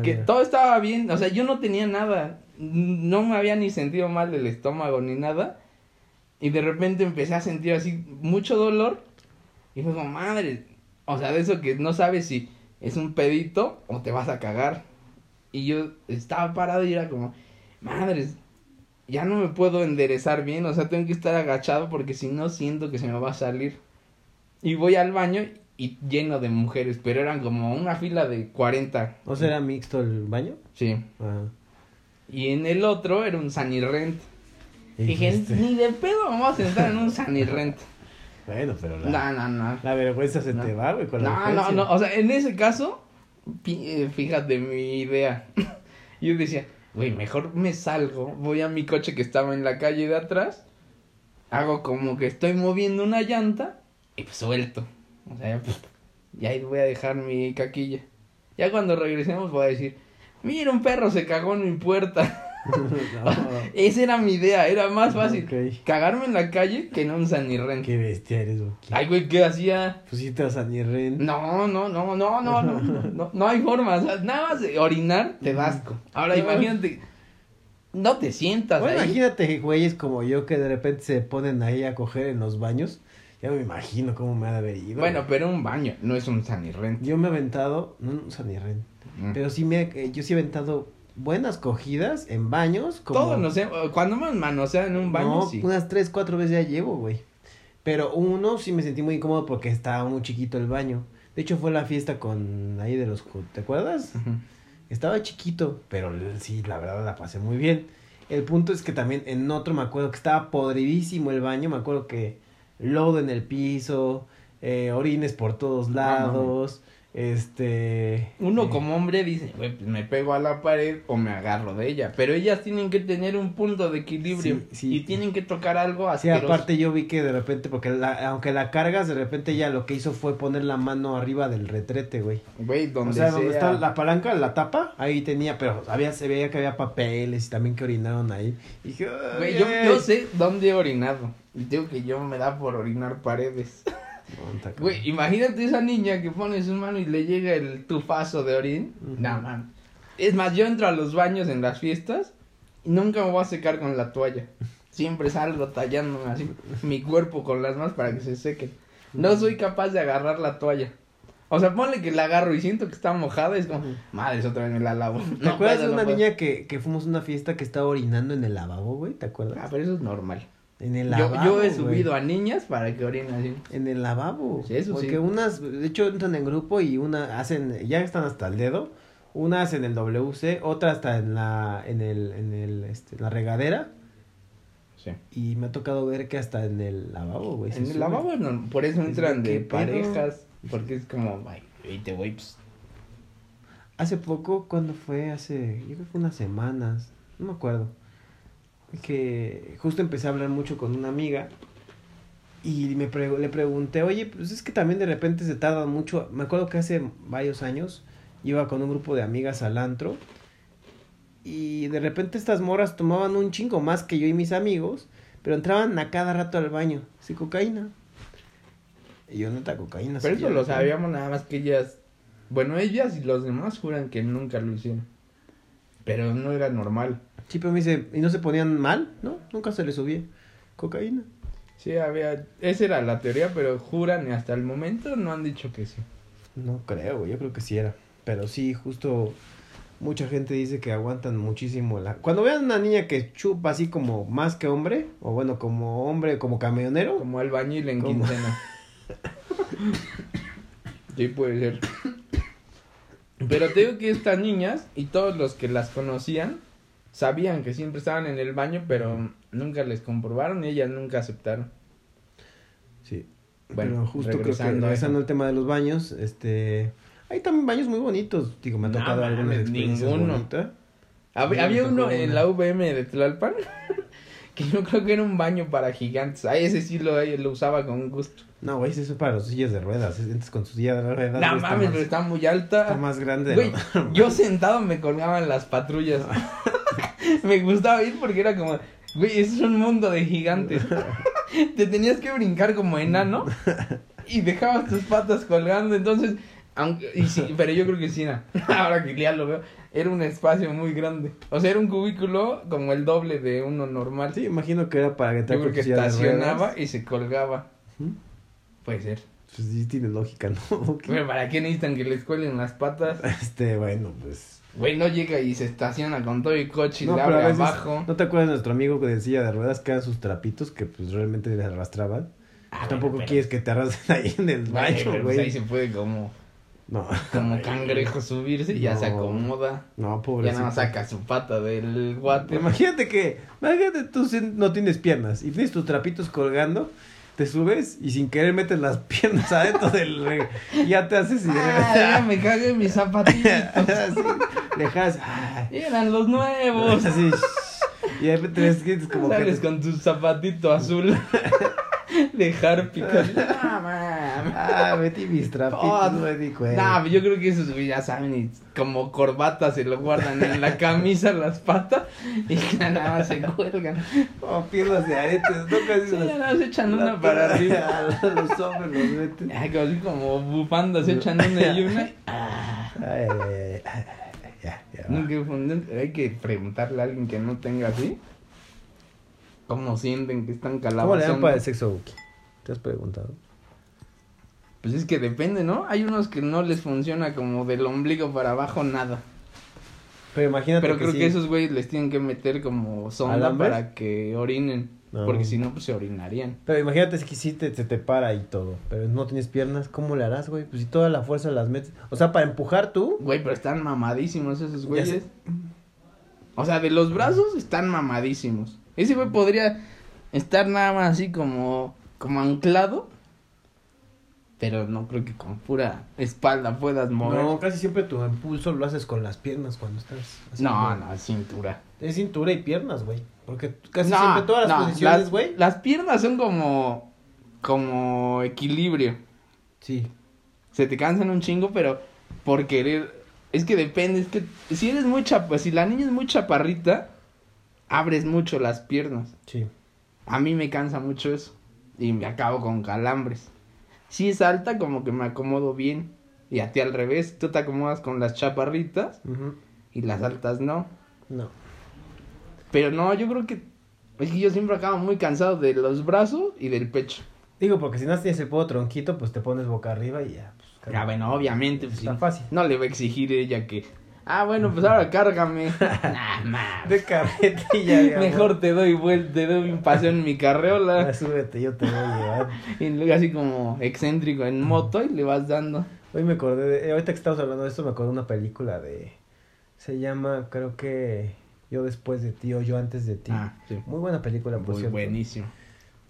Que todo estaba bien, o sea, yo no tenía nada, no me había ni sentido mal del estómago ni nada. Y de repente empecé a sentir así mucho dolor. Y fue como, madre, o sea, de eso que no sabes si es un pedito o te vas a cagar. Y yo estaba parado y era como, madre, ya no me puedo enderezar bien, o sea, tengo que estar agachado porque si no siento que se me va a salir. Y voy al baño y lleno de mujeres, pero eran como una fila de 40. ¿O sea, era mixto el baño? Sí. Ah. Y en el otro era un sanirrent. Dije, ni de pedo vamos a sentar en un sanirrent. Bueno, pero la, No, no, no. la vergüenza se No. te va, güey, con la No, no, no, o sea, en ese caso, fíjate mi idea. Yo decía, güey, mejor me salgo, voy a mi coche que estaba en la calle de atrás, hago como que estoy moviendo una llanta y pues suelto. O sea, pues, y ahí voy a dejar mi caquilla. Ya cuando regresemos voy a decir, mira, un perro se cagó en mi puerta. No, Esa era mi idea, era más fácil Ok. cagarme en la calle que en un sanirren. Qué bestia eres, güey. Ay, güey, ¿qué hacía? Pusiste a Sanirren. No, no, no, no, no, no, no, no hay forma, o sea, nada más de orinar te da asco. Ahora No. imagínate, no te sientas Bueno, ahí. imagínate, güeyes como yo que de repente se ponen ahí a coger en los baños. Ya me imagino cómo me ha de haber ido. Bueno, güey. pero un baño, no es un sanirren. Yo me he aventado, no, no Sanirren, Mm. pero sí me, eh, yo sí he aventado buenas cogidas en baños. Como, Todos, no sé, cuando me manosean en un baño, No, sí. unas tres, cuatro veces ya llevo, güey. Pero uno sí me sentí muy incómodo porque estaba muy chiquito el baño. De hecho fue la fiesta con ahí de los, ¿te acuerdas? Estaba chiquito, pero sí, la verdad la pasé muy bien. El punto es que también en otro me acuerdo que estaba podridísimo el baño, me acuerdo que lodo en el piso, eh, orines por todos lados, este... Uno eh, como hombre dice, güey, pues me pego a la pared o me agarro de ella. Pero ellas tienen que tener un punto de equilibrio Sí, sí. y tienen que tocar algo Sí, asqueroso. aparte yo vi que de repente, porque la- aunque la cargas, de repente ella lo que hizo fue poner la mano arriba del retrete, güey. Güey, donde o sea, donde sea. está la palanca, la tapa, ahí tenía, pero había, se veía que había papeles y también que orinaron ahí. Y dije, Güey, "Ay, yo, ay". yo sé dónde he orinado. Y digo que yo me da por orinar paredes. Güey, imagínate esa niña que pone su mano y le llega el tufazo de orín. No, man. Es más, yo entro a los baños en las fiestas y nunca me voy a secar con la toalla. Siempre salgo tallándome así mi cuerpo con las manos para que se sequen. No soy capaz de agarrar la toalla. O sea, ponle que la agarro y siento que está mojada, es como, madre, otra vez me la lavo. ¿Te acuerdas de no una puedo. niña que, que fuimos a una fiesta que estaba orinando en el lavabo, güey? ¿Te acuerdas? Ah, pero eso es normal. En el Yo, lavabo. yo he subido a niñas para que orinen así. En el lavabo. Sí, eso sí. Porque unas, de hecho, entran en grupo y una hacen, ya están hasta el dedo. Unas en el WC, otra hasta en la, en el, en el, este, la regadera. Sí. Y me ha tocado ver que hasta en el lavabo, güey. En el sube. lavabo, no, por eso Es entran de de qué pedo. parejas, porque es como, ay, y te voy, pues, Hace poco, cuando fue? Hace, yo creo que fue unas semanas, no me acuerdo. Que justo empecé a hablar mucho con una amiga y me pre- le pregunté, oye, pues es que también de repente se tarda mucho. Me acuerdo que hace varios años iba con un grupo de amigas al antro y de repente estas moras tomaban un chingo más que yo y mis amigos, pero entraban a cada rato al baño, sí, cocaína. Y yo neta cocaína. pero eso lo sabíamos nada más que ellas, bueno, ellas y los demás juran que nunca lo hicieron, pero no era normal. Sí, pero me dice, ¿y no se ponían mal? No, nunca se les subía. Cocaína. Sí, había, esa era la teoría, pero juran y hasta el momento no han dicho que sí. No creo, yo creo que sí era. Pero sí, justo mucha gente dice que aguantan muchísimo la... Cuando vean una niña que chupa así como más que hombre, o bueno, como hombre, como camionero, Como albañil en ¿Cómo? quincena. sí, puede ser. Pero te digo que estas niñas y todos los que las conocían sabían que siempre estaban en el baño, pero nunca les comprobaron y ellas nunca aceptaron. sí. Bueno, Pero justo creo que regresando regresando al tema de los baños, este... Hay también baños muy bonitos, digo, me ha No tocado algunas mames, experiencias ninguno. bonitas. No, había tocó uno en la VM de Tlalpan que yo creo que era un baño para gigantes. A ese sí lo, lo usaba con gusto. No, güey, eso es para los sillas de ruedas, entras con su silla de ruedas. No mames, más- pero está muy alta. Está más grande. de Güey, yo sentado me colgaban las patrullas. me gustaba ir porque era como, güey, es un mundo de gigantes. Te tenías que brincar como enano y dejabas tus patas colgando, entonces, aunque, y sí, pero yo creo que sí era, ahora que ya lo veo, era un espacio muy grande. O sea, era un cubículo como el doble de uno normal. Sí, imagino que era para que creo que estacionaba y se colgaba. Puede ser. Pues sí tiene lógica, ¿no? Pero ¿para qué necesitan que les cuelen las patas? Este, bueno, pues. Güey, no llega y se estaciona con todo el coche y No, le abre abajo. ¿No te acuerdas de nuestro amigo de silla de ruedas que eran sus trapitos que pues realmente les arrastraban? Ah, Pues tampoco pero- quieres que te arrastren ahí en el baño, pues güey. ahí se puede como, No. como cangrejo subirse y ya se acomoda. No, Ya pobrecito. nada más saca su pata del guate. Imagínate que, imagínate tú no tienes piernas y tienes tus trapitos colgando, te subes y sin querer metes las piernas adentro del re- y ya te haces y de Ah, me cagué en mis zapatitos. así, dejas Eran los nuevos. así y de repente ves que es como que Sales te- con tu zapatito azul de Harpy. Ah, metí mis trapitos, Oh, no me di cuenta. Nah, yo creo que esos güey ya saben y como corbata se lo guardan en la camisa las patas y ya nada más se cuelgan. Como piernas de aretes, no casi Sí, las- ya nada más echan una para arriba. a los hombres los meten. Ay, como así como bufandas echan una y una. Ay, ay, ay, ay, ya, ya. va. Hay que preguntarle a alguien que no tenga así. ¿Cómo sienten que están ¿Cómo le dan calabazando? para el sexo, Buki? ¿Te has preguntado? Pues es que depende, ¿no? Hay unos que no les funciona como del ombligo para abajo nada. Pero imagínate Pero creo sí. que esos güeyes les tienen que meter como sonda para que orinen. No. Porque si no, pues se orinarían. Pero imagínate si sí te, se te para y todo, pero no tienes piernas, ¿cómo le harás, güey? Pues si toda la fuerza las metes. O sea, para empujar tú. Güey, pero están mamadísimos esos güeyes. O sea, de los brazos están mamadísimos. Ese güey podría estar nada más así como, como anclado. Pero no creo que con pura espalda puedas mover. No, casi siempre tu impulso lo haces con las piernas cuando estás. no, no, cintura. Es cintura y piernas, güey. Porque casi No, siempre todas las no, posiciones, las- güey. Las piernas son como, como equilibrio. Sí. Se te cansan un chingo, pero por querer. Es que depende, es que si eres muy chapa, si la niña es muy chaparrita, abres mucho las piernas. Sí. A mí me cansa mucho eso. Y me acabo con calambres. Si es alta, como que me acomodo bien. Y a ti al revés, tú te acomodas con las chaparritas y las altas no. No. Pero no, yo creo que. Es que yo siempre acabo muy cansado de los brazos y del pecho. Digo, porque si no tienes el puedo tronquito, pues te pones boca arriba y ya. Pues, Ya, Ah, bueno, obviamente. Pues, Está sí. fácil. No le va a exigir ella que. Ah, bueno, pues ahora cárgame. nah. De carretilla. Mejor te doy vuelta, te doy un paseo en mi carreola. Súbete, yo te voy a llevar. Y luego así como excéntrico en moto y le vas dando. Hoy me acordé de, eh, ahorita que estamos hablando de esto, me acordé de una película de, se llama, creo que, Yo después de ti o Yo antes de ti. Ah, sí. Muy buena película, por Muy cierto. buenísimo.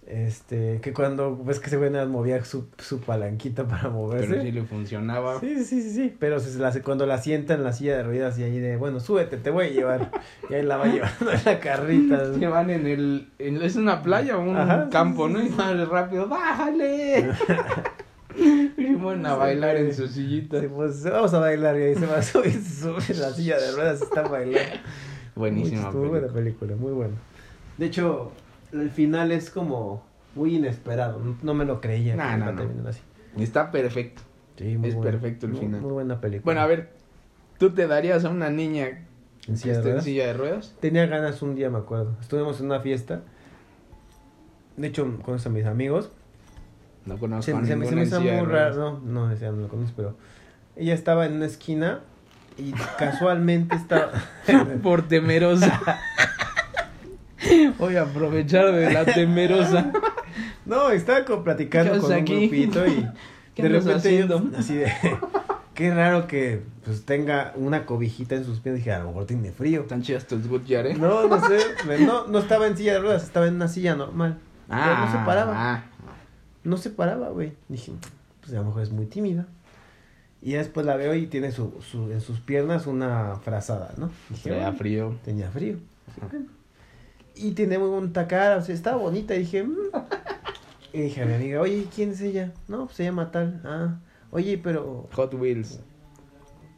Este, que cuando ves que nada más movía su, su palanquita para moverse. Pero sí le funcionaba. Sí, sí, sí, sí. Pero se la, cuando la sienta en la silla de ruedas y ahí de, bueno, súbete, te voy a llevar. y ahí la va llevando en la carrita. Que van en el. en- es una playa o un Ajá, sí, campo, sí, ¿no? sí. Y van rápido, ¡bájale! y van a Sí, bailar en su sillita. Sí, pues vamos a bailar y ahí se va a subir, se sube en la silla de ruedas está bailando. Buenísima. Muy, muy buena película, muy buena. De hecho, el final es como muy inesperado. No, me lo creía. Nah, que no, no. terminar así. Está perfecto. Sí, muy Es buena. perfecto el Muy- final. Muy buena película. Bueno, a ver, ¿tú te darías a una niña ¿En silla de en ruedas? silla de ruedas? Tenía ganas un día, me acuerdo. Estuvimos en una fiesta. De hecho, con a mis amigos. No conozco Se, a se me, se me hizo muy raro. No, no, no lo conozco, pero. Ella estaba en una esquina y casualmente estaba. Por temerosa. Voy a aprovechar de la temerosa. No, estaba platicando ¿Qué con un grupito y ¿Qué de repente yo, así de qué raro que pues tenga una cobijita en sus pies, dije, a lo mejor tiene frío. Están chidas tus Goodyear, ¿eh? No, no sé, no, no estaba en silla de ruedas, estaba en una silla normal. Pero no se paraba. ah. No se paraba, güey. Dije, pues a lo mejor es muy tímida. Y ya después la veo y tiene su, su, en sus piernas una frazada, ¿no? Dije, "Bueno, frío. tenía frío. Y tenía muy bonita cara, o sea, estaba bonita. Y dije, "Mm". y dije a mi amiga, oye, ¿quién es ella? No, pues se llama tal. Ah, oye, pero. Hot Wheels.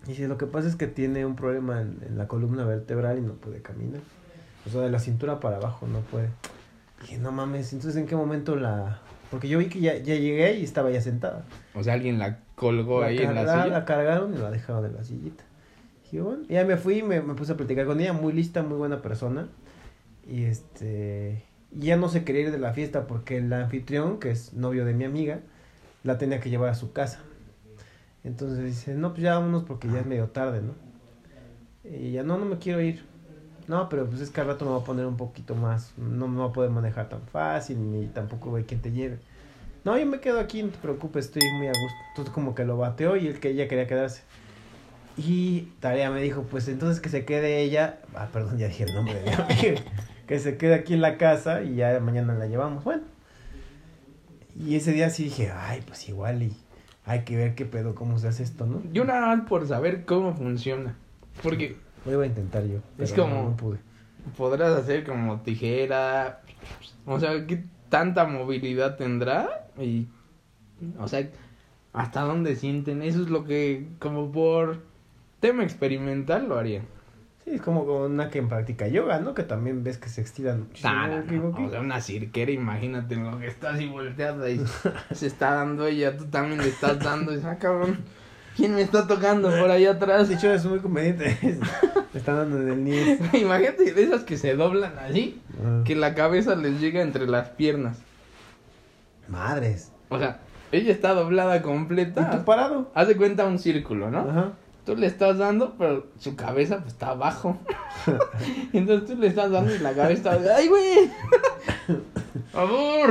Dice, lo que pasa es que tiene un problema en, en la columna vertebral y no puede caminar. O sea, de la cintura para abajo no puede. Dije, no mames, entonces en qué momento la. Porque yo vi que ya, ya llegué y estaba ya sentada. O sea, alguien la colgó La, ahí en la silla. la cargaron y la dejaron en la sillita. Dije, bueno, ya me fui y me, me puse a platicar con ella, muy lista, muy buena persona. Y este. ya no se quería ir de la fiesta porque el anfitrión, que es novio de mi amiga, la tenía que llevar a su casa. Entonces dice, no, pues ya vámonos porque ya es medio tarde, ¿no? Y ya, no, no me quiero ir. No, pero pues es que al rato me va a poner un poquito más. No me va a poder manejar tan fácil, ni tampoco hay quien te lleve. No, yo me quedo aquí, no te preocupes, estoy muy a gusto. Entonces como que lo bateó y él que ella quería quedarse. Y Tarea me dijo, pues entonces que se quede ella. Ah, perdón, ya dije el nombre de mi amiga. Que se quede aquí en la casa y ya mañana la llevamos. Bueno. Y ese día sí dije, ay, pues igual y hay que ver qué pedo, cómo se hace esto, ¿no? Yo nada más por saber cómo funciona. Porque Lo iba a intentar yo. Es como- No, no pude. podrás hacer como tijera. O sea, ¿qué tanta movilidad tendrá? Y, o sea, ¿hasta dónde sienten? Eso es lo que, como por tema experimental, lo harían. Sí, es como una que practica yoga, ¿no? Que también ves que se estiran muchísimo. Nah, nah, ¿Me no. equivoqué? O sea, una cirquera, imagínate en lo que está así volteada y se está dando ella, tú también le estás dando. Y dices, ah, cabrón, ¿quién me está tocando por allá atrás? De hecho, es muy conveniente. Me están dando en el niés. Imagínate de esas que se doblan así, que la cabeza les llega entre las piernas. Madres. O sea, ella está doblada ¿Y completa. tú parado? Haz de cuenta un círculo, ¿no? Ajá. Tú le estás dando, pero su cabeza pues, está abajo. Entonces tú le estás dando y la cabeza está... ¡Ay, güey! ¡Por favor!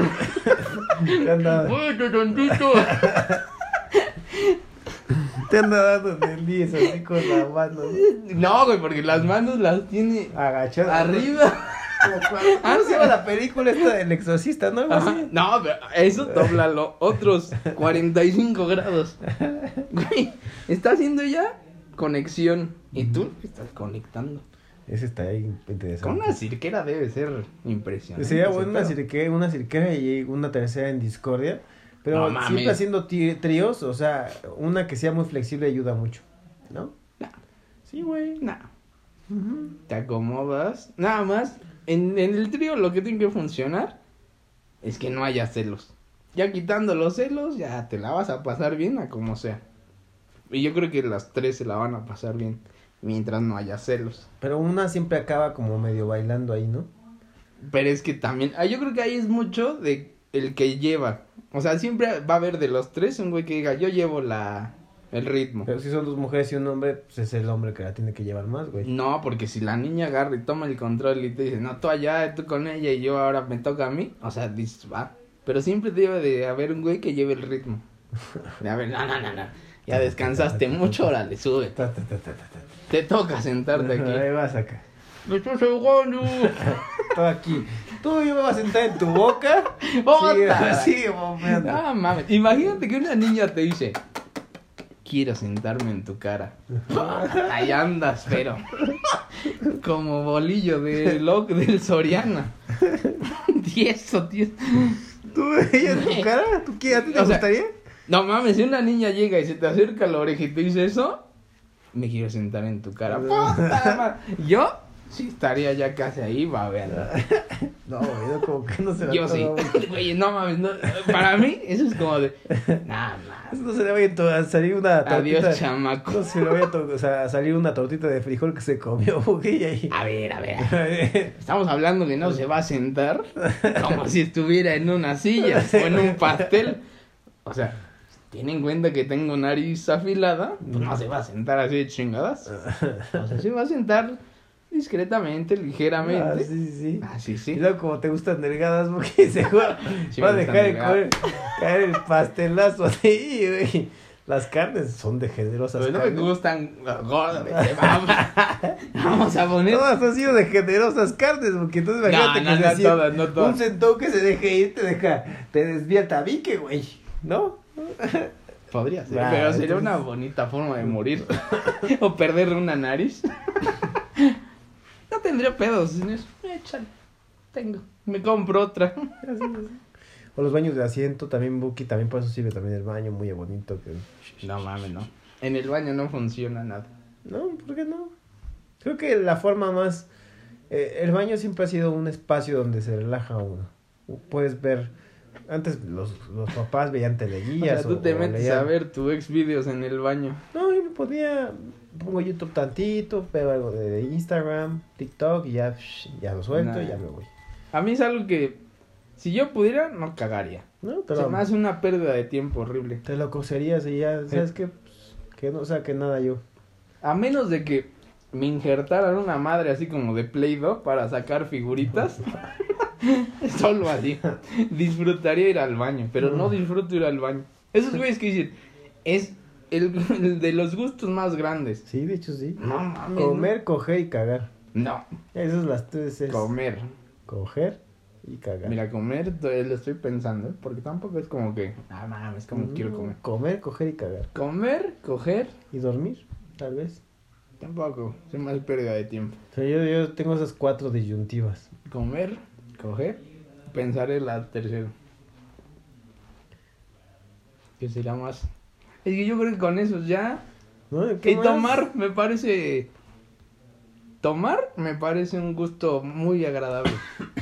Te anda, ¡Muévete tantito! te anda dando niés así con la mano. No, güey, porque las manos las tiene Agachado. arriba. ¿Cómo se llama la película esta del exorcista, no? Ajá. No, pero eso doblalo otros 45 grados. Güey, está haciendo ya conexión y tú estás conectando. Ese está ahí interesante. Con una cirquera debe ser impresionante. Sería bueno una, pedo. cirque, una cirquera y una tercera en discordia. Pero No siempre haciendo tríos, o sea, una que sea muy flexible ayuda mucho. ¿No? Nah. Sí, güey. Nah, te acomodas. Nada más, en, en el trío lo que tiene que funcionar es que no haya celos. Ya quitando los celos, ya te la vas a pasar bien a como sea. Y yo creo que las tres se la van a pasar bien mientras no haya celos. Pero una siempre acaba como medio bailando ahí, ¿no? Pero es que también, ah, yo creo que ahí es mucho de el que lleva. O sea, siempre va a haber de los tres un güey que diga, yo llevo la el ritmo. Pero si son dos mujeres y un hombre, pues es el hombre que la tiene que llevar más, güey. No, porque si la niña agarra y toma el control y te dice, no, tú allá, tú con ella y yo ahora me toca a mí, o sea, dices, va. Pero siempre debe de haber un güey que lleve el ritmo. De a ver, no, no, no, no. Ya descansaste mucho, órale, sube. Te toca sentarte Ahí aquí. vas acá. ¡Me estás ahogando! Todo aquí. Tú yo me vas a sentar en tu boca. ¡Bota! Bombeando. Ah, mames. Imagínate que una niña te dice, quiero sentarme en tu cara. Ahí andas, pero como bolillo de loc del Soriana. Tieso, tieso. ¿Tú en tu cara? ¿Tú qué? ¿A ti te O sea, gustaría? No mames, si una niña llega y se te acerca a la oreja y te dice eso, me quiero sentar en tu cara. Puta. Yo sí estaría ya casi ahí, va a ver. No, güey, no, como que no se la Yo sí. güey. No mames, no, para mí eso es como de nada más. No se le vaya a a salir una tortita. Adiós, chamaco. No se le vaya a, sea, a salir una tortita de frijol que se comió, güey, ahí. A ver, a ver. Estamos hablando que no se va a sentar como si estuviera en una silla o en un pastel. O sea, tiene en cuenta que tengo nariz afilada, pues no se va a sentar así de chingadas. O sea, se va a sentar discretamente, Ah, ligeramente. sí, sí, sí. Ah, sí, Y luego como te gustan delgadas, porque se va, Sí va a me dejar comer, caer el pastelazo así, güey. Las carnes son de generosas no me carnes. gustan gordas, vete, vamos. Vamos a poner. Todas han sido de generosas carnes, porque entonces No, imagínate no, que no todas, no todas. un centón que se deje ir te deja, te desvía tabique, güey, ¿no? Podría ser, Ah, pero sería entonces- una bonita forma de morir. o perder una nariz. no tendría pedos eso. Échale. Tengo. Me compro otra. O los baños de asiento, también Buki, también por eso sirve también el baño, muy bonito. Que... No mames, no. En el baño no funciona nada. No, ¿por qué no? Creo que la forma más... eh, el baño siempre ha sido un espacio donde se relaja uno. Puedes ver... Antes los, los papás veían O teleguías. sea, tú te o metes leían- a ver tu ex videos en el baño. No, yo me podía... Pongo YouTube tantito, veo algo de Instagram, TikTok y ya, ya lo suelto y ya me voy. A mí es algo que, si yo pudiera, no cagaría. No, te Se lo, me hace una pérdida de tiempo horrible. te lo coserías y ya, ¿sabes qué? Pues, que no saque nada yo. A menos de que me injertaran una madre así como de Play-Doh para sacar figuritas. Solo así. Disfrutaría ir al baño, pero no disfruto ir al baño. Esos güeyes que dicen, es el, el de los gustos más grandes. Sí, de hecho sí. No mames. Comer, coger y cagar. No, Esas las tres. es comer. Coger y cagar. Mira, comer lo estoy pensando, porque tampoco es como que, ah, mames, como quiero comer. Comer, coger y cagar. Comer, coger, Y dormir, tal vez. tampoco, es más pérdida de tiempo. O sea, yo, yo tengo esas cuatro disyuntivas. Comer, coger, pensar en la tercera. Que será más. Es que yo creo que con eso ya. ¿No? ¿Qué Y más? tomar me parece. Tomar me parece un gusto muy agradable.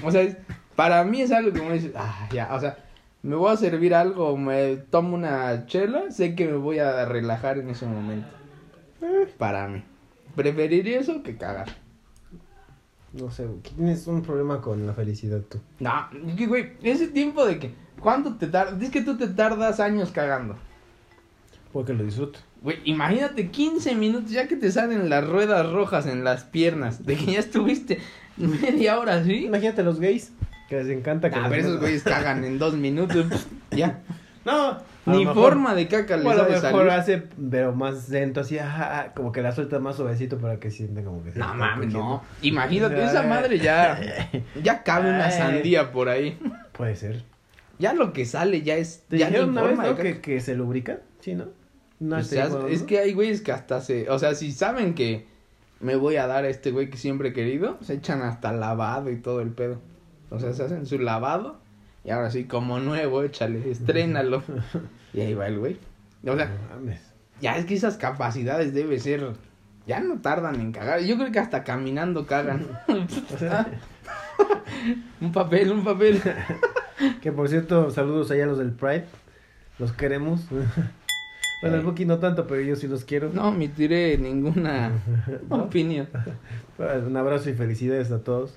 O sea, es- para mí es algo que me dice, ah, ya, o sea, me voy a servir algo, me tomo una chela, sé que me voy a relajar en ese momento. Eh, Para mí. Preferiría eso que cagar. No sé, tienes un problema con la felicidad tú. No, que, güey, ese tiempo de que. ¿Cuánto te tardas? Es que tú te tardas años cagando. Porque lo disfruto. Güey, imagínate 15 minutos ya que te salen las ruedas rojas en las piernas. De que ya estuviste media hora, ¿sí? Imagínate los gays, que les encanta que les- pero esos güeyes cagan en dos minutos. ya. No, Ni mejor- forma de caca les O a lo mejor salir. hace, pero más lento, así, ajá, ajá, como que la suelta más suavecito para que sienta como que se No mames, no. Imagínate, esa madre ya. Ya cabe una sandía por ahí. Puede ser. Ya lo que sale ya es. ¿Te ya ni dijeron una vez, forma de que, que se lubrican? Sí, ¿no? No Pues es ¿no? que hay güeyes que hasta se. O sea, si saben que me voy a dar a este güey que siempre he querido, se echan hasta lavado y todo el pedo. O sea, se hacen su lavado y ahora sí, como nuevo, échale, estrénalo. y ahí va el güey. O sea, No ya es que esas capacidades debe ser. Ya no tardan en cagar. Yo creo que hasta caminando cagan. O sea, un papel, un papel. que por cierto, saludos allá a los del Pride. Los queremos. bueno, el Eh. Buki no tanto, pero yo sí los quiero. No omitiré ninguna opinión. Un abrazo y felicidades a todos.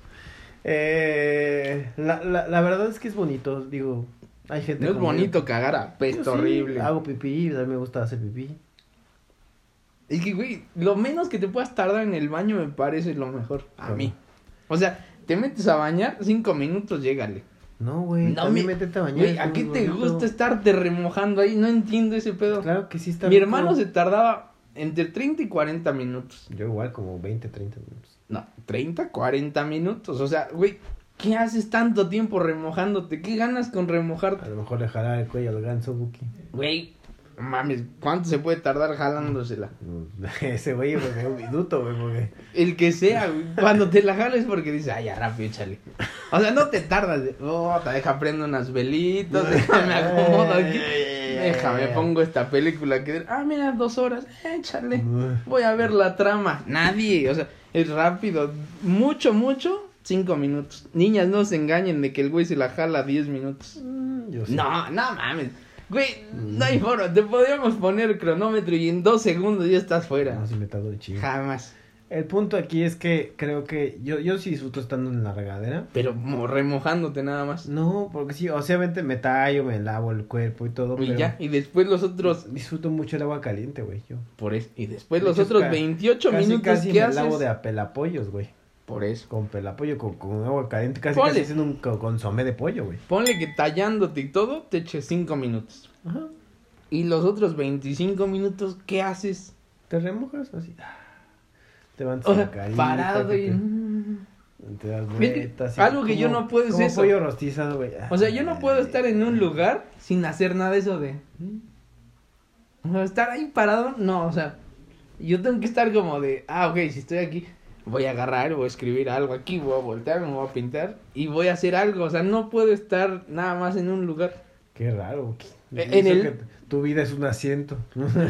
Eh, la, la, la verdad es que es bonito, digo, hay gente No es como yo- bonito cagar a pesto sí, horrible. Hago pipí, a mí me gusta hacer pipí. Es que, güey, lo menos que te puedas tardar en el baño me parece lo mejor. A mí. O sea, te metes a bañar, cinco minutos, llégale. No, güey, No, mi- métete a bañar. Güey, ¿a qué te bonito. gusta estarte remojando ahí? No entiendo ese pedo. Claro que sí está Mi rico. hermano se tardaba entre 30 y 40 minutos. Yo igual, como 20, 30 minutos. No, 30, 40 minutos. O sea, güey, ¿qué haces tanto tiempo remojándote? ¿Qué ganas con A remojarte? lo mejor le jalar el cuello al ganso, Buki. Güey, mames, ¿cuánto se puede tardar jalándosela? Ese güey es un minuto, güey, porque... El que sea, güey. Cuando te la jales porque dices, ay, ya rápido, échale. O sea, no te tardas. De, oh, te deja prendo unas velitas, déjame acomodo aquí. Déjame, pongo esta película que... Ah, mira, dos horas, échale. Voy a ver la trama. Nadie, o sea, es rápido. Mucho, mucho, cinco minutos. Niñas, no se engañen de que el güey se la jala diez minutos. Mm, Yo. No, no mames. Güey, no hay forma. Te podríamos poner cronómetro y en dos segundos ya estás fuera. No, sí me de chido. Jamás. El punto aquí es que creo que yo, yo sí disfruto estando en la regadera. Pero mo- remojándote nada más. No, porque sí, obviamente me tallo, me lavo el cuerpo y todo, Y pero ya, y después los otros, disfruto mucho el agua caliente, güey, yo. por eso, y después De los hecho, otros ca- 28 casi, minutos casi que me haces. lavo de a pelapollos, güey. Por eso. Con pelapollo, con, con agua caliente, casi Ponle. casi haciendo un co- consomé de pollo, güey. Ponle que tallándote y todo, te eches 5 minutos. Ajá. Y los otros 25 minutos, ¿qué haces? Te remojas así. Te van O sea, carita, parado y... te, te das vueltas. algo que yo no puedo es eso. pollo rostizado, güey. O sea, yo no puedo estar en un lugar sin hacer nada de eso de... O sea, estar ahí parado, no, o sea, yo tengo que estar como de, ah, ok, si estoy aquí, voy a agarrar, voy a escribir algo aquí, voy a voltear, me voy a pintar y voy a hacer algo, o sea, no puedo estar nada más en un lugar. Qué raro. Eh, en el- que tu vida es un asiento.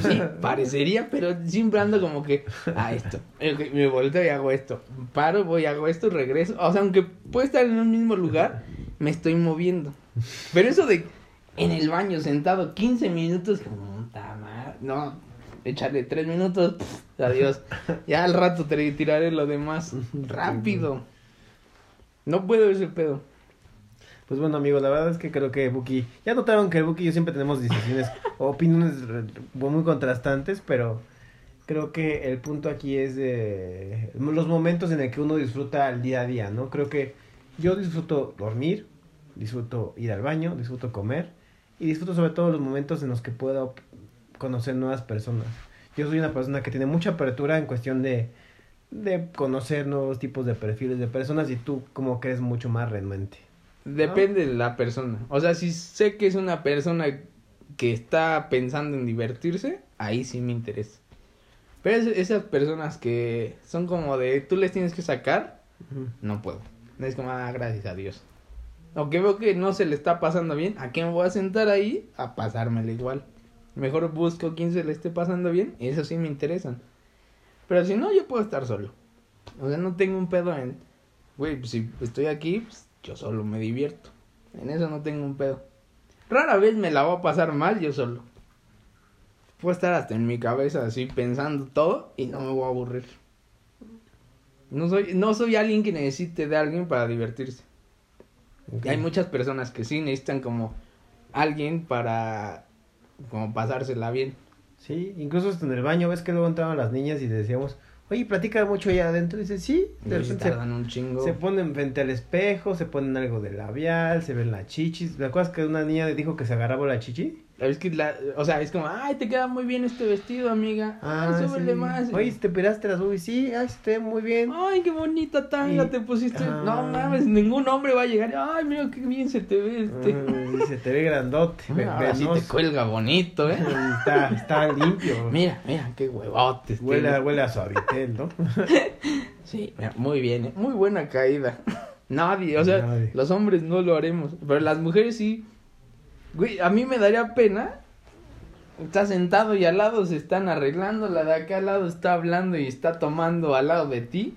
Sí, parecería, pero siempre ando como que, ah, esto, ok, me volteo y hago esto, paro, voy, hago esto, regreso, o sea, aunque puedo estar en un mismo lugar, me estoy moviendo. Pero eso de en el baño sentado 15 minutos, madre, no, échale 3 minutos, pff, adiós, ya al rato te tiraré lo demás, rápido. No puedo ese pedo. Pues bueno, amigos, la verdad es que creo que Buki. Ya notaron que Buki y yo siempre tenemos decisiones, opiniones re- muy contrastantes, pero creo que el punto aquí es de los momentos en el que uno disfruta el día a día, ¿no? Creo que yo disfruto dormir, disfruto ir al baño, disfruto comer y disfruto sobre todo los momentos en los que puedo conocer nuevas personas. Yo soy una persona que tiene mucha apertura en cuestión de, de conocer nuevos tipos de perfiles de personas y tú como que eres mucho más renuente. Depende de la persona. O sea, si sé que es una persona que está pensando en divertirse, ahí sí me interesa. Pero es- esas personas que son como de tú les tienes que sacar, no puedo. Es como, ah, gracias a Dios. O que veo que no se le está pasando bien, ¿a qué me voy a sentar ahí? A pasármela igual. Mejor busco quien se le esté pasando bien, eso sí me interesan. Pero si no, yo puedo estar solo. O sea, no tengo un pedo en, güey, pues si estoy aquí, pues yo solo me divierto. En eso no tengo un pedo. Rara vez me la voy a pasar mal yo solo. Puedo estar hasta en mi cabeza así pensando todo y no me voy a aburrir. No soy, no soy alguien que necesite de alguien para divertirse. Hay muchas personas que sí necesitan como alguien para como pasársela bien. Sí, incluso hasta en el baño, ves que luego entraban las niñas y decíamos, oye, platica mucho allá adentro. Y dice, sí, de se repente se, tardan un chingo. se ponen frente al espejo, se ponen algo de labial, se ven las chichis. ¿Te acuerdas que una niña le dijo que se agarraba la chichi? Es que la, o sea, es como, ay, te queda muy bien este vestido, amiga. Ay, súbele sí. más. Oye, ¿te operaste las boobies? Sí, ay, se te ve muy bien. Ay, qué bonita tanga Y- te pusiste. Ah. No mames, ningún hombre va a llegar. Ay, mira qué bien se te ve este. Ah, dice, te ve grandote, ve- Ahora sí te cuelga bonito, eh. Está, está limpio. Mira, mira, qué huevotes. Huele, a- tiene. huele a suavitel, ¿no? Sí, mira, muy bien, eh. Muy buena caída. Nadie, o sea, Nadie. los hombres no lo haremos. Pero las mujeres sí. Güey, a mí me daría pena. Está sentado y al lado se están arreglando. La de acá al lado está hablando y está tomando al lado de ti.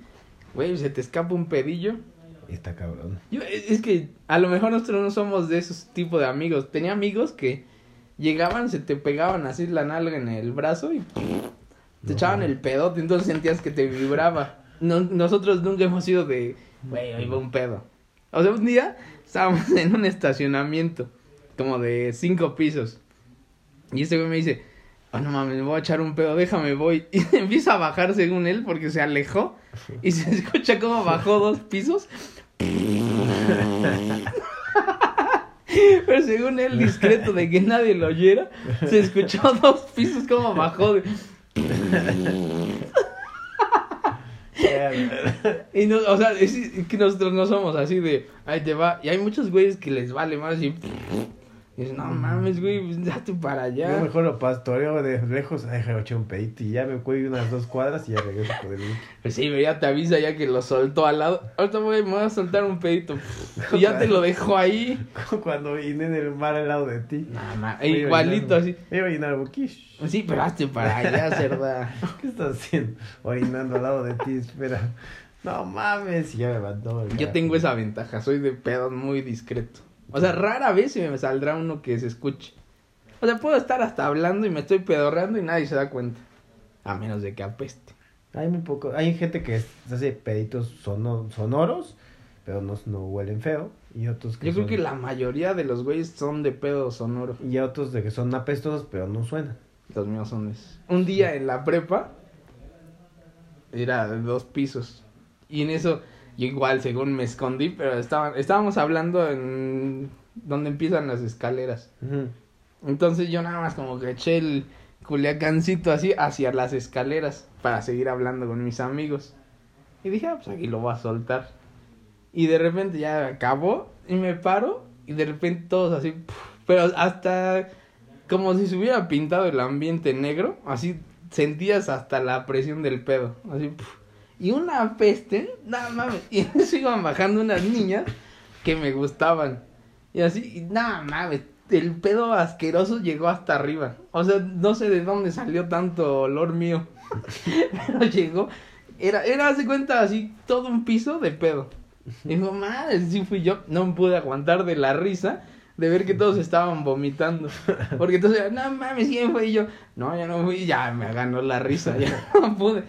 Güey, se te escapa un pedillo. Está cabrón. Yo, es es que a lo mejor nosotros no somos de esos tipos de amigos. Tenía amigos que llegaban, se te pegaban así la nalga en el brazo y te No. echaban el pedote, entonces sentías que te vibraba. No, nosotros nunca hemos sido de, güey, ahí va un pedo. O sea, un día estábamos en un estacionamiento, como de cinco pisos. Y este güey me dice, oh, no mames, me voy a echar un pedo, déjame, voy. Y empieza a bajar según él porque se alejó. Y se escucha como bajó dos pisos. Pero según él, discreto de que nadie lo oyera, se escuchó dos pisos como bajó. Y no, o sea, nosotros no somos así de, ahí te va. Y hay muchos güeyes que les vale más y, y dicen, no mames, güey, pues, date para Yo allá. mejor lo pastoreo de lejos, ay, déjame echar un pedito y ya me cuelgo unas dos cuadras y ya regreso con el Pues sí, pero ya te avisa ya que lo soltó al lado. Ahorita güey, me voy a soltar un pedito. Y ya te lo dejo ahí. Cuando vine en el mar al lado de ti. Nada igualito así. Me iba a llenar buquish. Sí, pero hazte para allá, cerda. ¿Qué estás haciendo? Orinando al lado de ti, espera. No mames, y ya me mandó. Yo tengo esa ventaja, soy de pedo muy discreto. O sea, rara vez me saldrá uno que se escuche. O sea, puedo estar hasta hablando y me estoy pedorreando y nadie se da cuenta. A menos de que apeste. Hay muy poco. Hay gente que hace peditos sono- sonoros, pero no, no huelen feo. Y otros que Yo creo son- que la mayoría de los güeyes son de pedo sonoro. Y otros de que son apestosos, pero no suenan. Los míos son esos. Un día en la prepa era de dos pisos. Y en eso, yo igual, según me escondí, pero estaban, estábamos hablando en donde empiezan las escaleras. Entonces yo nada más como que eché el culiacancito así hacia las escaleras para seguir hablando con mis amigos. Y dije, ah, pues aquí lo voy a soltar. Y de repente ya acabó y me paro y de repente todos así, pero hasta como si se hubiera pintado el ambiente negro, así sentías hasta la presión del pedo, así. puf. Y una peste, nada mames, y en eso iban bajando unas niñas que me gustaban. Y así, nada mames, el pedo asqueroso llegó hasta arriba. O sea, no sé de dónde salió tanto olor mío. Pero llegó. Era, era, hace cuenta, así, todo un piso de pedo. Y dijo, madre, sí fui yo. No me pude aguantar de la risa de ver que todos estaban vomitando. Porque entonces, no mames, ¿quién fue? Y yo, no, ya no fui, ya me ganó la risa, ya no pude.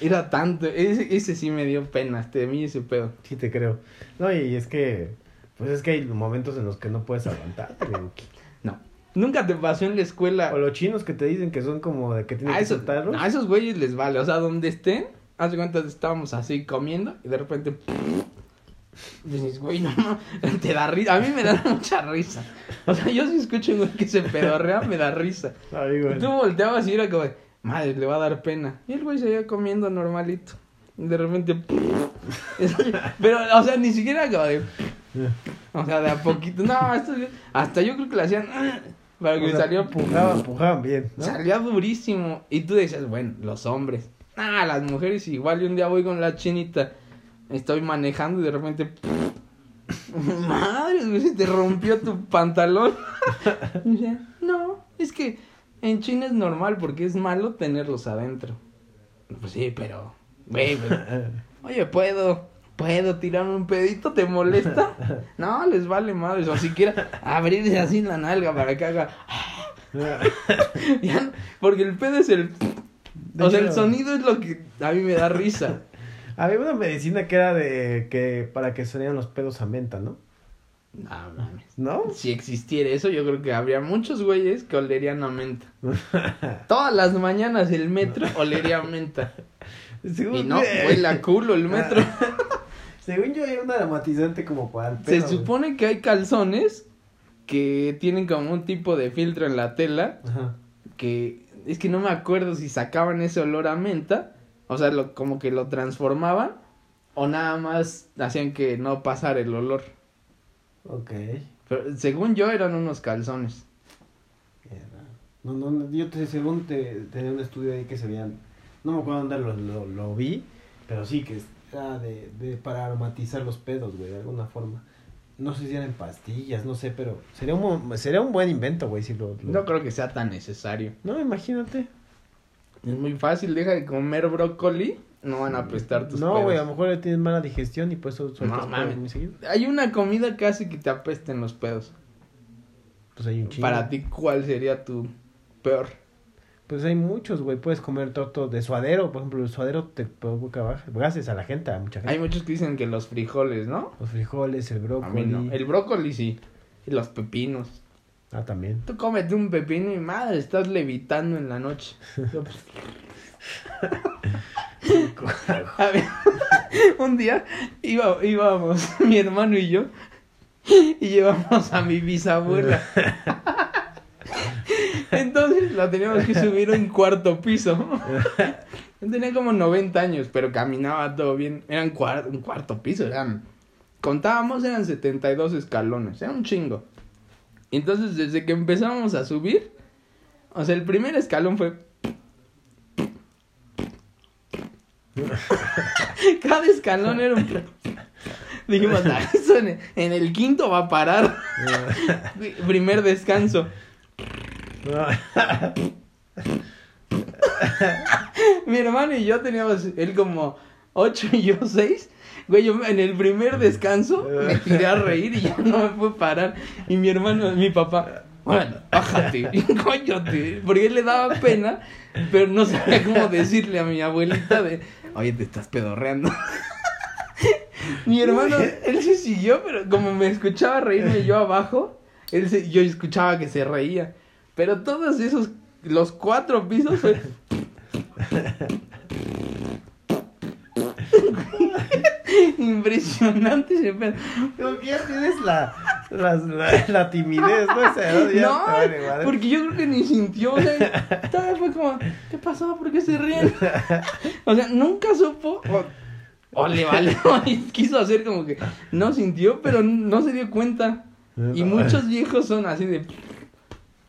Era tanto, ese, ese sí me dio pena, temí ese pedo. Sí, te creo. No, y es que, Pues es que hay momentos en los que no puedes aguantarte, güey. No. ¿Nunca te pasó en la escuela? O los chinos que te dicen que son como de que tienen A que esos, soltarlos. a esos güeyes les vale. O sea, donde estén, haz de cuenta, estábamos así comiendo y de repente. Dices, güey, no, no, te da risa. A mí me da mucha risa. O sea, yo si escucho un güey que se pedorrea, me da risa. Ay, güey. Y tú volteabas y era como, madre, le va a dar pena. Y el güey seguía comiendo normalito. Y de repente. Pero, o sea, ni siquiera como de. O sea, de a poquito. No, esto, hasta yo creo que le hacían. Para que O sea, salió. Pujaban, pujaban bien, ¿no? Salía durísimo. Y tú decías, bueno, los hombres. Ah, las mujeres igual. Y un día voy con la chinita. Estoy manejando y de repente. Madre, se te rompió tu pantalón. Y decía, no, es que en China es normal porque es malo tenerlos adentro. Pues sí, pero. Güey, pues, oye, puedo. ¿Puedo tirarme un pedito? ¿Te molesta? No, les vale madres. O siquiera abrirse así la nalga para que haga. Ya porque el pedo es el. O sea, el sonido es lo que a mí me da risa. Había una medicina que era de que para que sonaran los pedos a menta, ¿no? No mames. ¿No? Si existiera eso, yo creo que habría muchos güeyes que olerían a menta. Todas las mañanas el metro olería a menta. Según, Y no, huele a culo el metro. Según yo era un aromatizante como para el Se pedo, güey. supone que hay calzones que tienen como un tipo de filtro en la tela Ajá. que es que no me acuerdo si sacaban ese olor a menta, o sea, lo, como que lo transformaban o nada más hacían que no pasara el olor. Ok. Pero según yo eran unos calzones. No, no, yo te, según te, tenía un estudio ahí que se veían, no me acuerdo dónde lo, lo, lo vi, pero sí que era de, de para aromatizar los pedos, güey, de alguna forma. No sé si eran pastillas, no sé, pero sería un, sería un buen invento, güey, si lo... lo- No creo que sea tan necesario. No, imagínate. Es muy fácil, deja de comer brócoli, no van a apestar tus No, güey, a lo mejor tienes mala digestión y por eso sueltas No, pedos muy seguido. Hay una comida que hace que te apesten los pedos. Pues hay un chingo. Para ti, ¿cuál sería tu peor? Pues hay muchos, güey, puedes comer torto de suadero, por ejemplo, el suadero te provoca gases a la gente, a mucha gente. Hay muchos que dicen que los frijoles, ¿no? Los frijoles, el A brócoli. mí no. El brócoli sí. Y los pepinos. Ah, también. Tú cómete un pepino y madre, estás levitando en la noche. Yo, pues, a ver, un día iba, íbamos mi hermano y yo y llevamos a mi bisabuela. Entonces la teníamos que subir a un cuarto piso. Tenía como 90 años, pero caminaba todo bien. Eran cuar- un cuarto piso, eran... Contábamos, eran 72 escalones, era un chingo. Entonces, desde que empezamos a subir, o sea, el primer escalón fue... Cada escalón era un... Dijimos, "Ah, eso en, en el quinto va a parar. Primer descanso. Mi hermano y yo teníamos, él como 8 y yo 6. Güey, yo en el primer descanso me tiré a reír y ya no me pude parar. Y mi hermano, mi papá, bueno, bájate, coñote. Porque él le daba pena, pero no sabía cómo decirle a mi abuelita de, oye, te estás pedorreando. Mi hermano, él se siguió, pero como me escuchaba reírme yo abajo, él se, yo escuchaba que se reía. Pero todos esos, los cuatro pisos fue... Impresionante ese pedo. Ya tienes la, la, la, la timidez, ¿no? O sea, No, vale porque yo creo que ni sintió, o sea, todavía fue como, ¿qué pasó? ¿Por qué se ríen? O sea, nunca supo, o, o le vale, y quiso hacer como que no sintió, pero no se dio cuenta. Y muchos viejos son así de.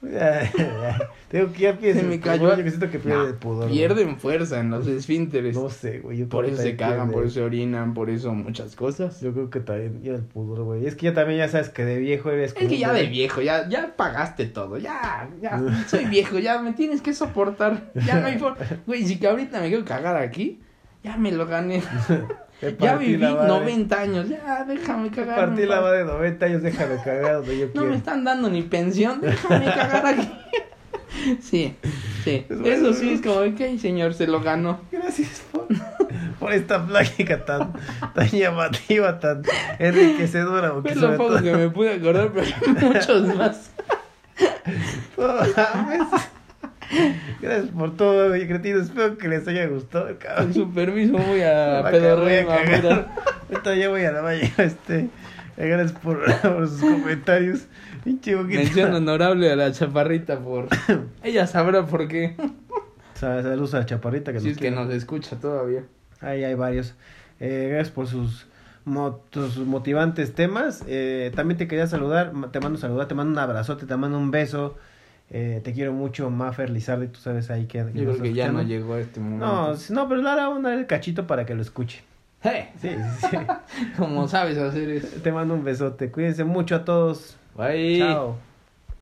Tengo que ya se me cayó. Yo siento que pierde güey. pierden fuerza en los esfínteres. No sé, güey. yo por eso se cagan, pierde. por eso se orinan, por eso muchas cosas. Yo creo que también ya el pudor, güey. Es que ya también ya sabes que de viejo eres Es que ya de viejo, ya, ya pagaste todo, ya, ya, soy viejo, ya me tienes que soportar, ya no hay forma. Güey, si que ahorita me quiero cagar aquí, ya me lo gané. Ya viví la madre. 90 años, ya déjame cagar. partí la madre de 90 años, déjame cagar donde yo No quiero. me están dando ni pensión, déjame cagar aquí. Sí, sí, eso sí es como, ok, señor, se lo ganó. Gracias por, por esta plática tan, tan llamativa, tan enriquecedora. Es lo poco todo- que me pude acordar, pero hay muchos más. No mames. Gracias por todo, oye, cretinos. Espero que les haya gustado, Con su permiso voy a pedorrear. Ahorita ya voy a la baña, este. Gracias por, por sus comentarios. Mención honorable a la chaparrita por... Ella sabrá por qué. Sa- Saludos a la chaparrita que Si nos es que nos escucha todavía. Ahí hay varios. Eh, gracias por sus, motivantes temas. Eh, también te quería saludar. Te mando saludar, te mando un abrazote, te mando un beso. Eh, te quiero mucho, Mafer Lizardi. Tú sabes ahí que. Yo creo que ya no llegó a este momento. No, no, pero le hará un el cachito para que lo escuche. ¡Hey! Sí, sí, sí. Como sabes hacer eso. te mando un besote. Cuídense mucho a todos. Bye. Chao.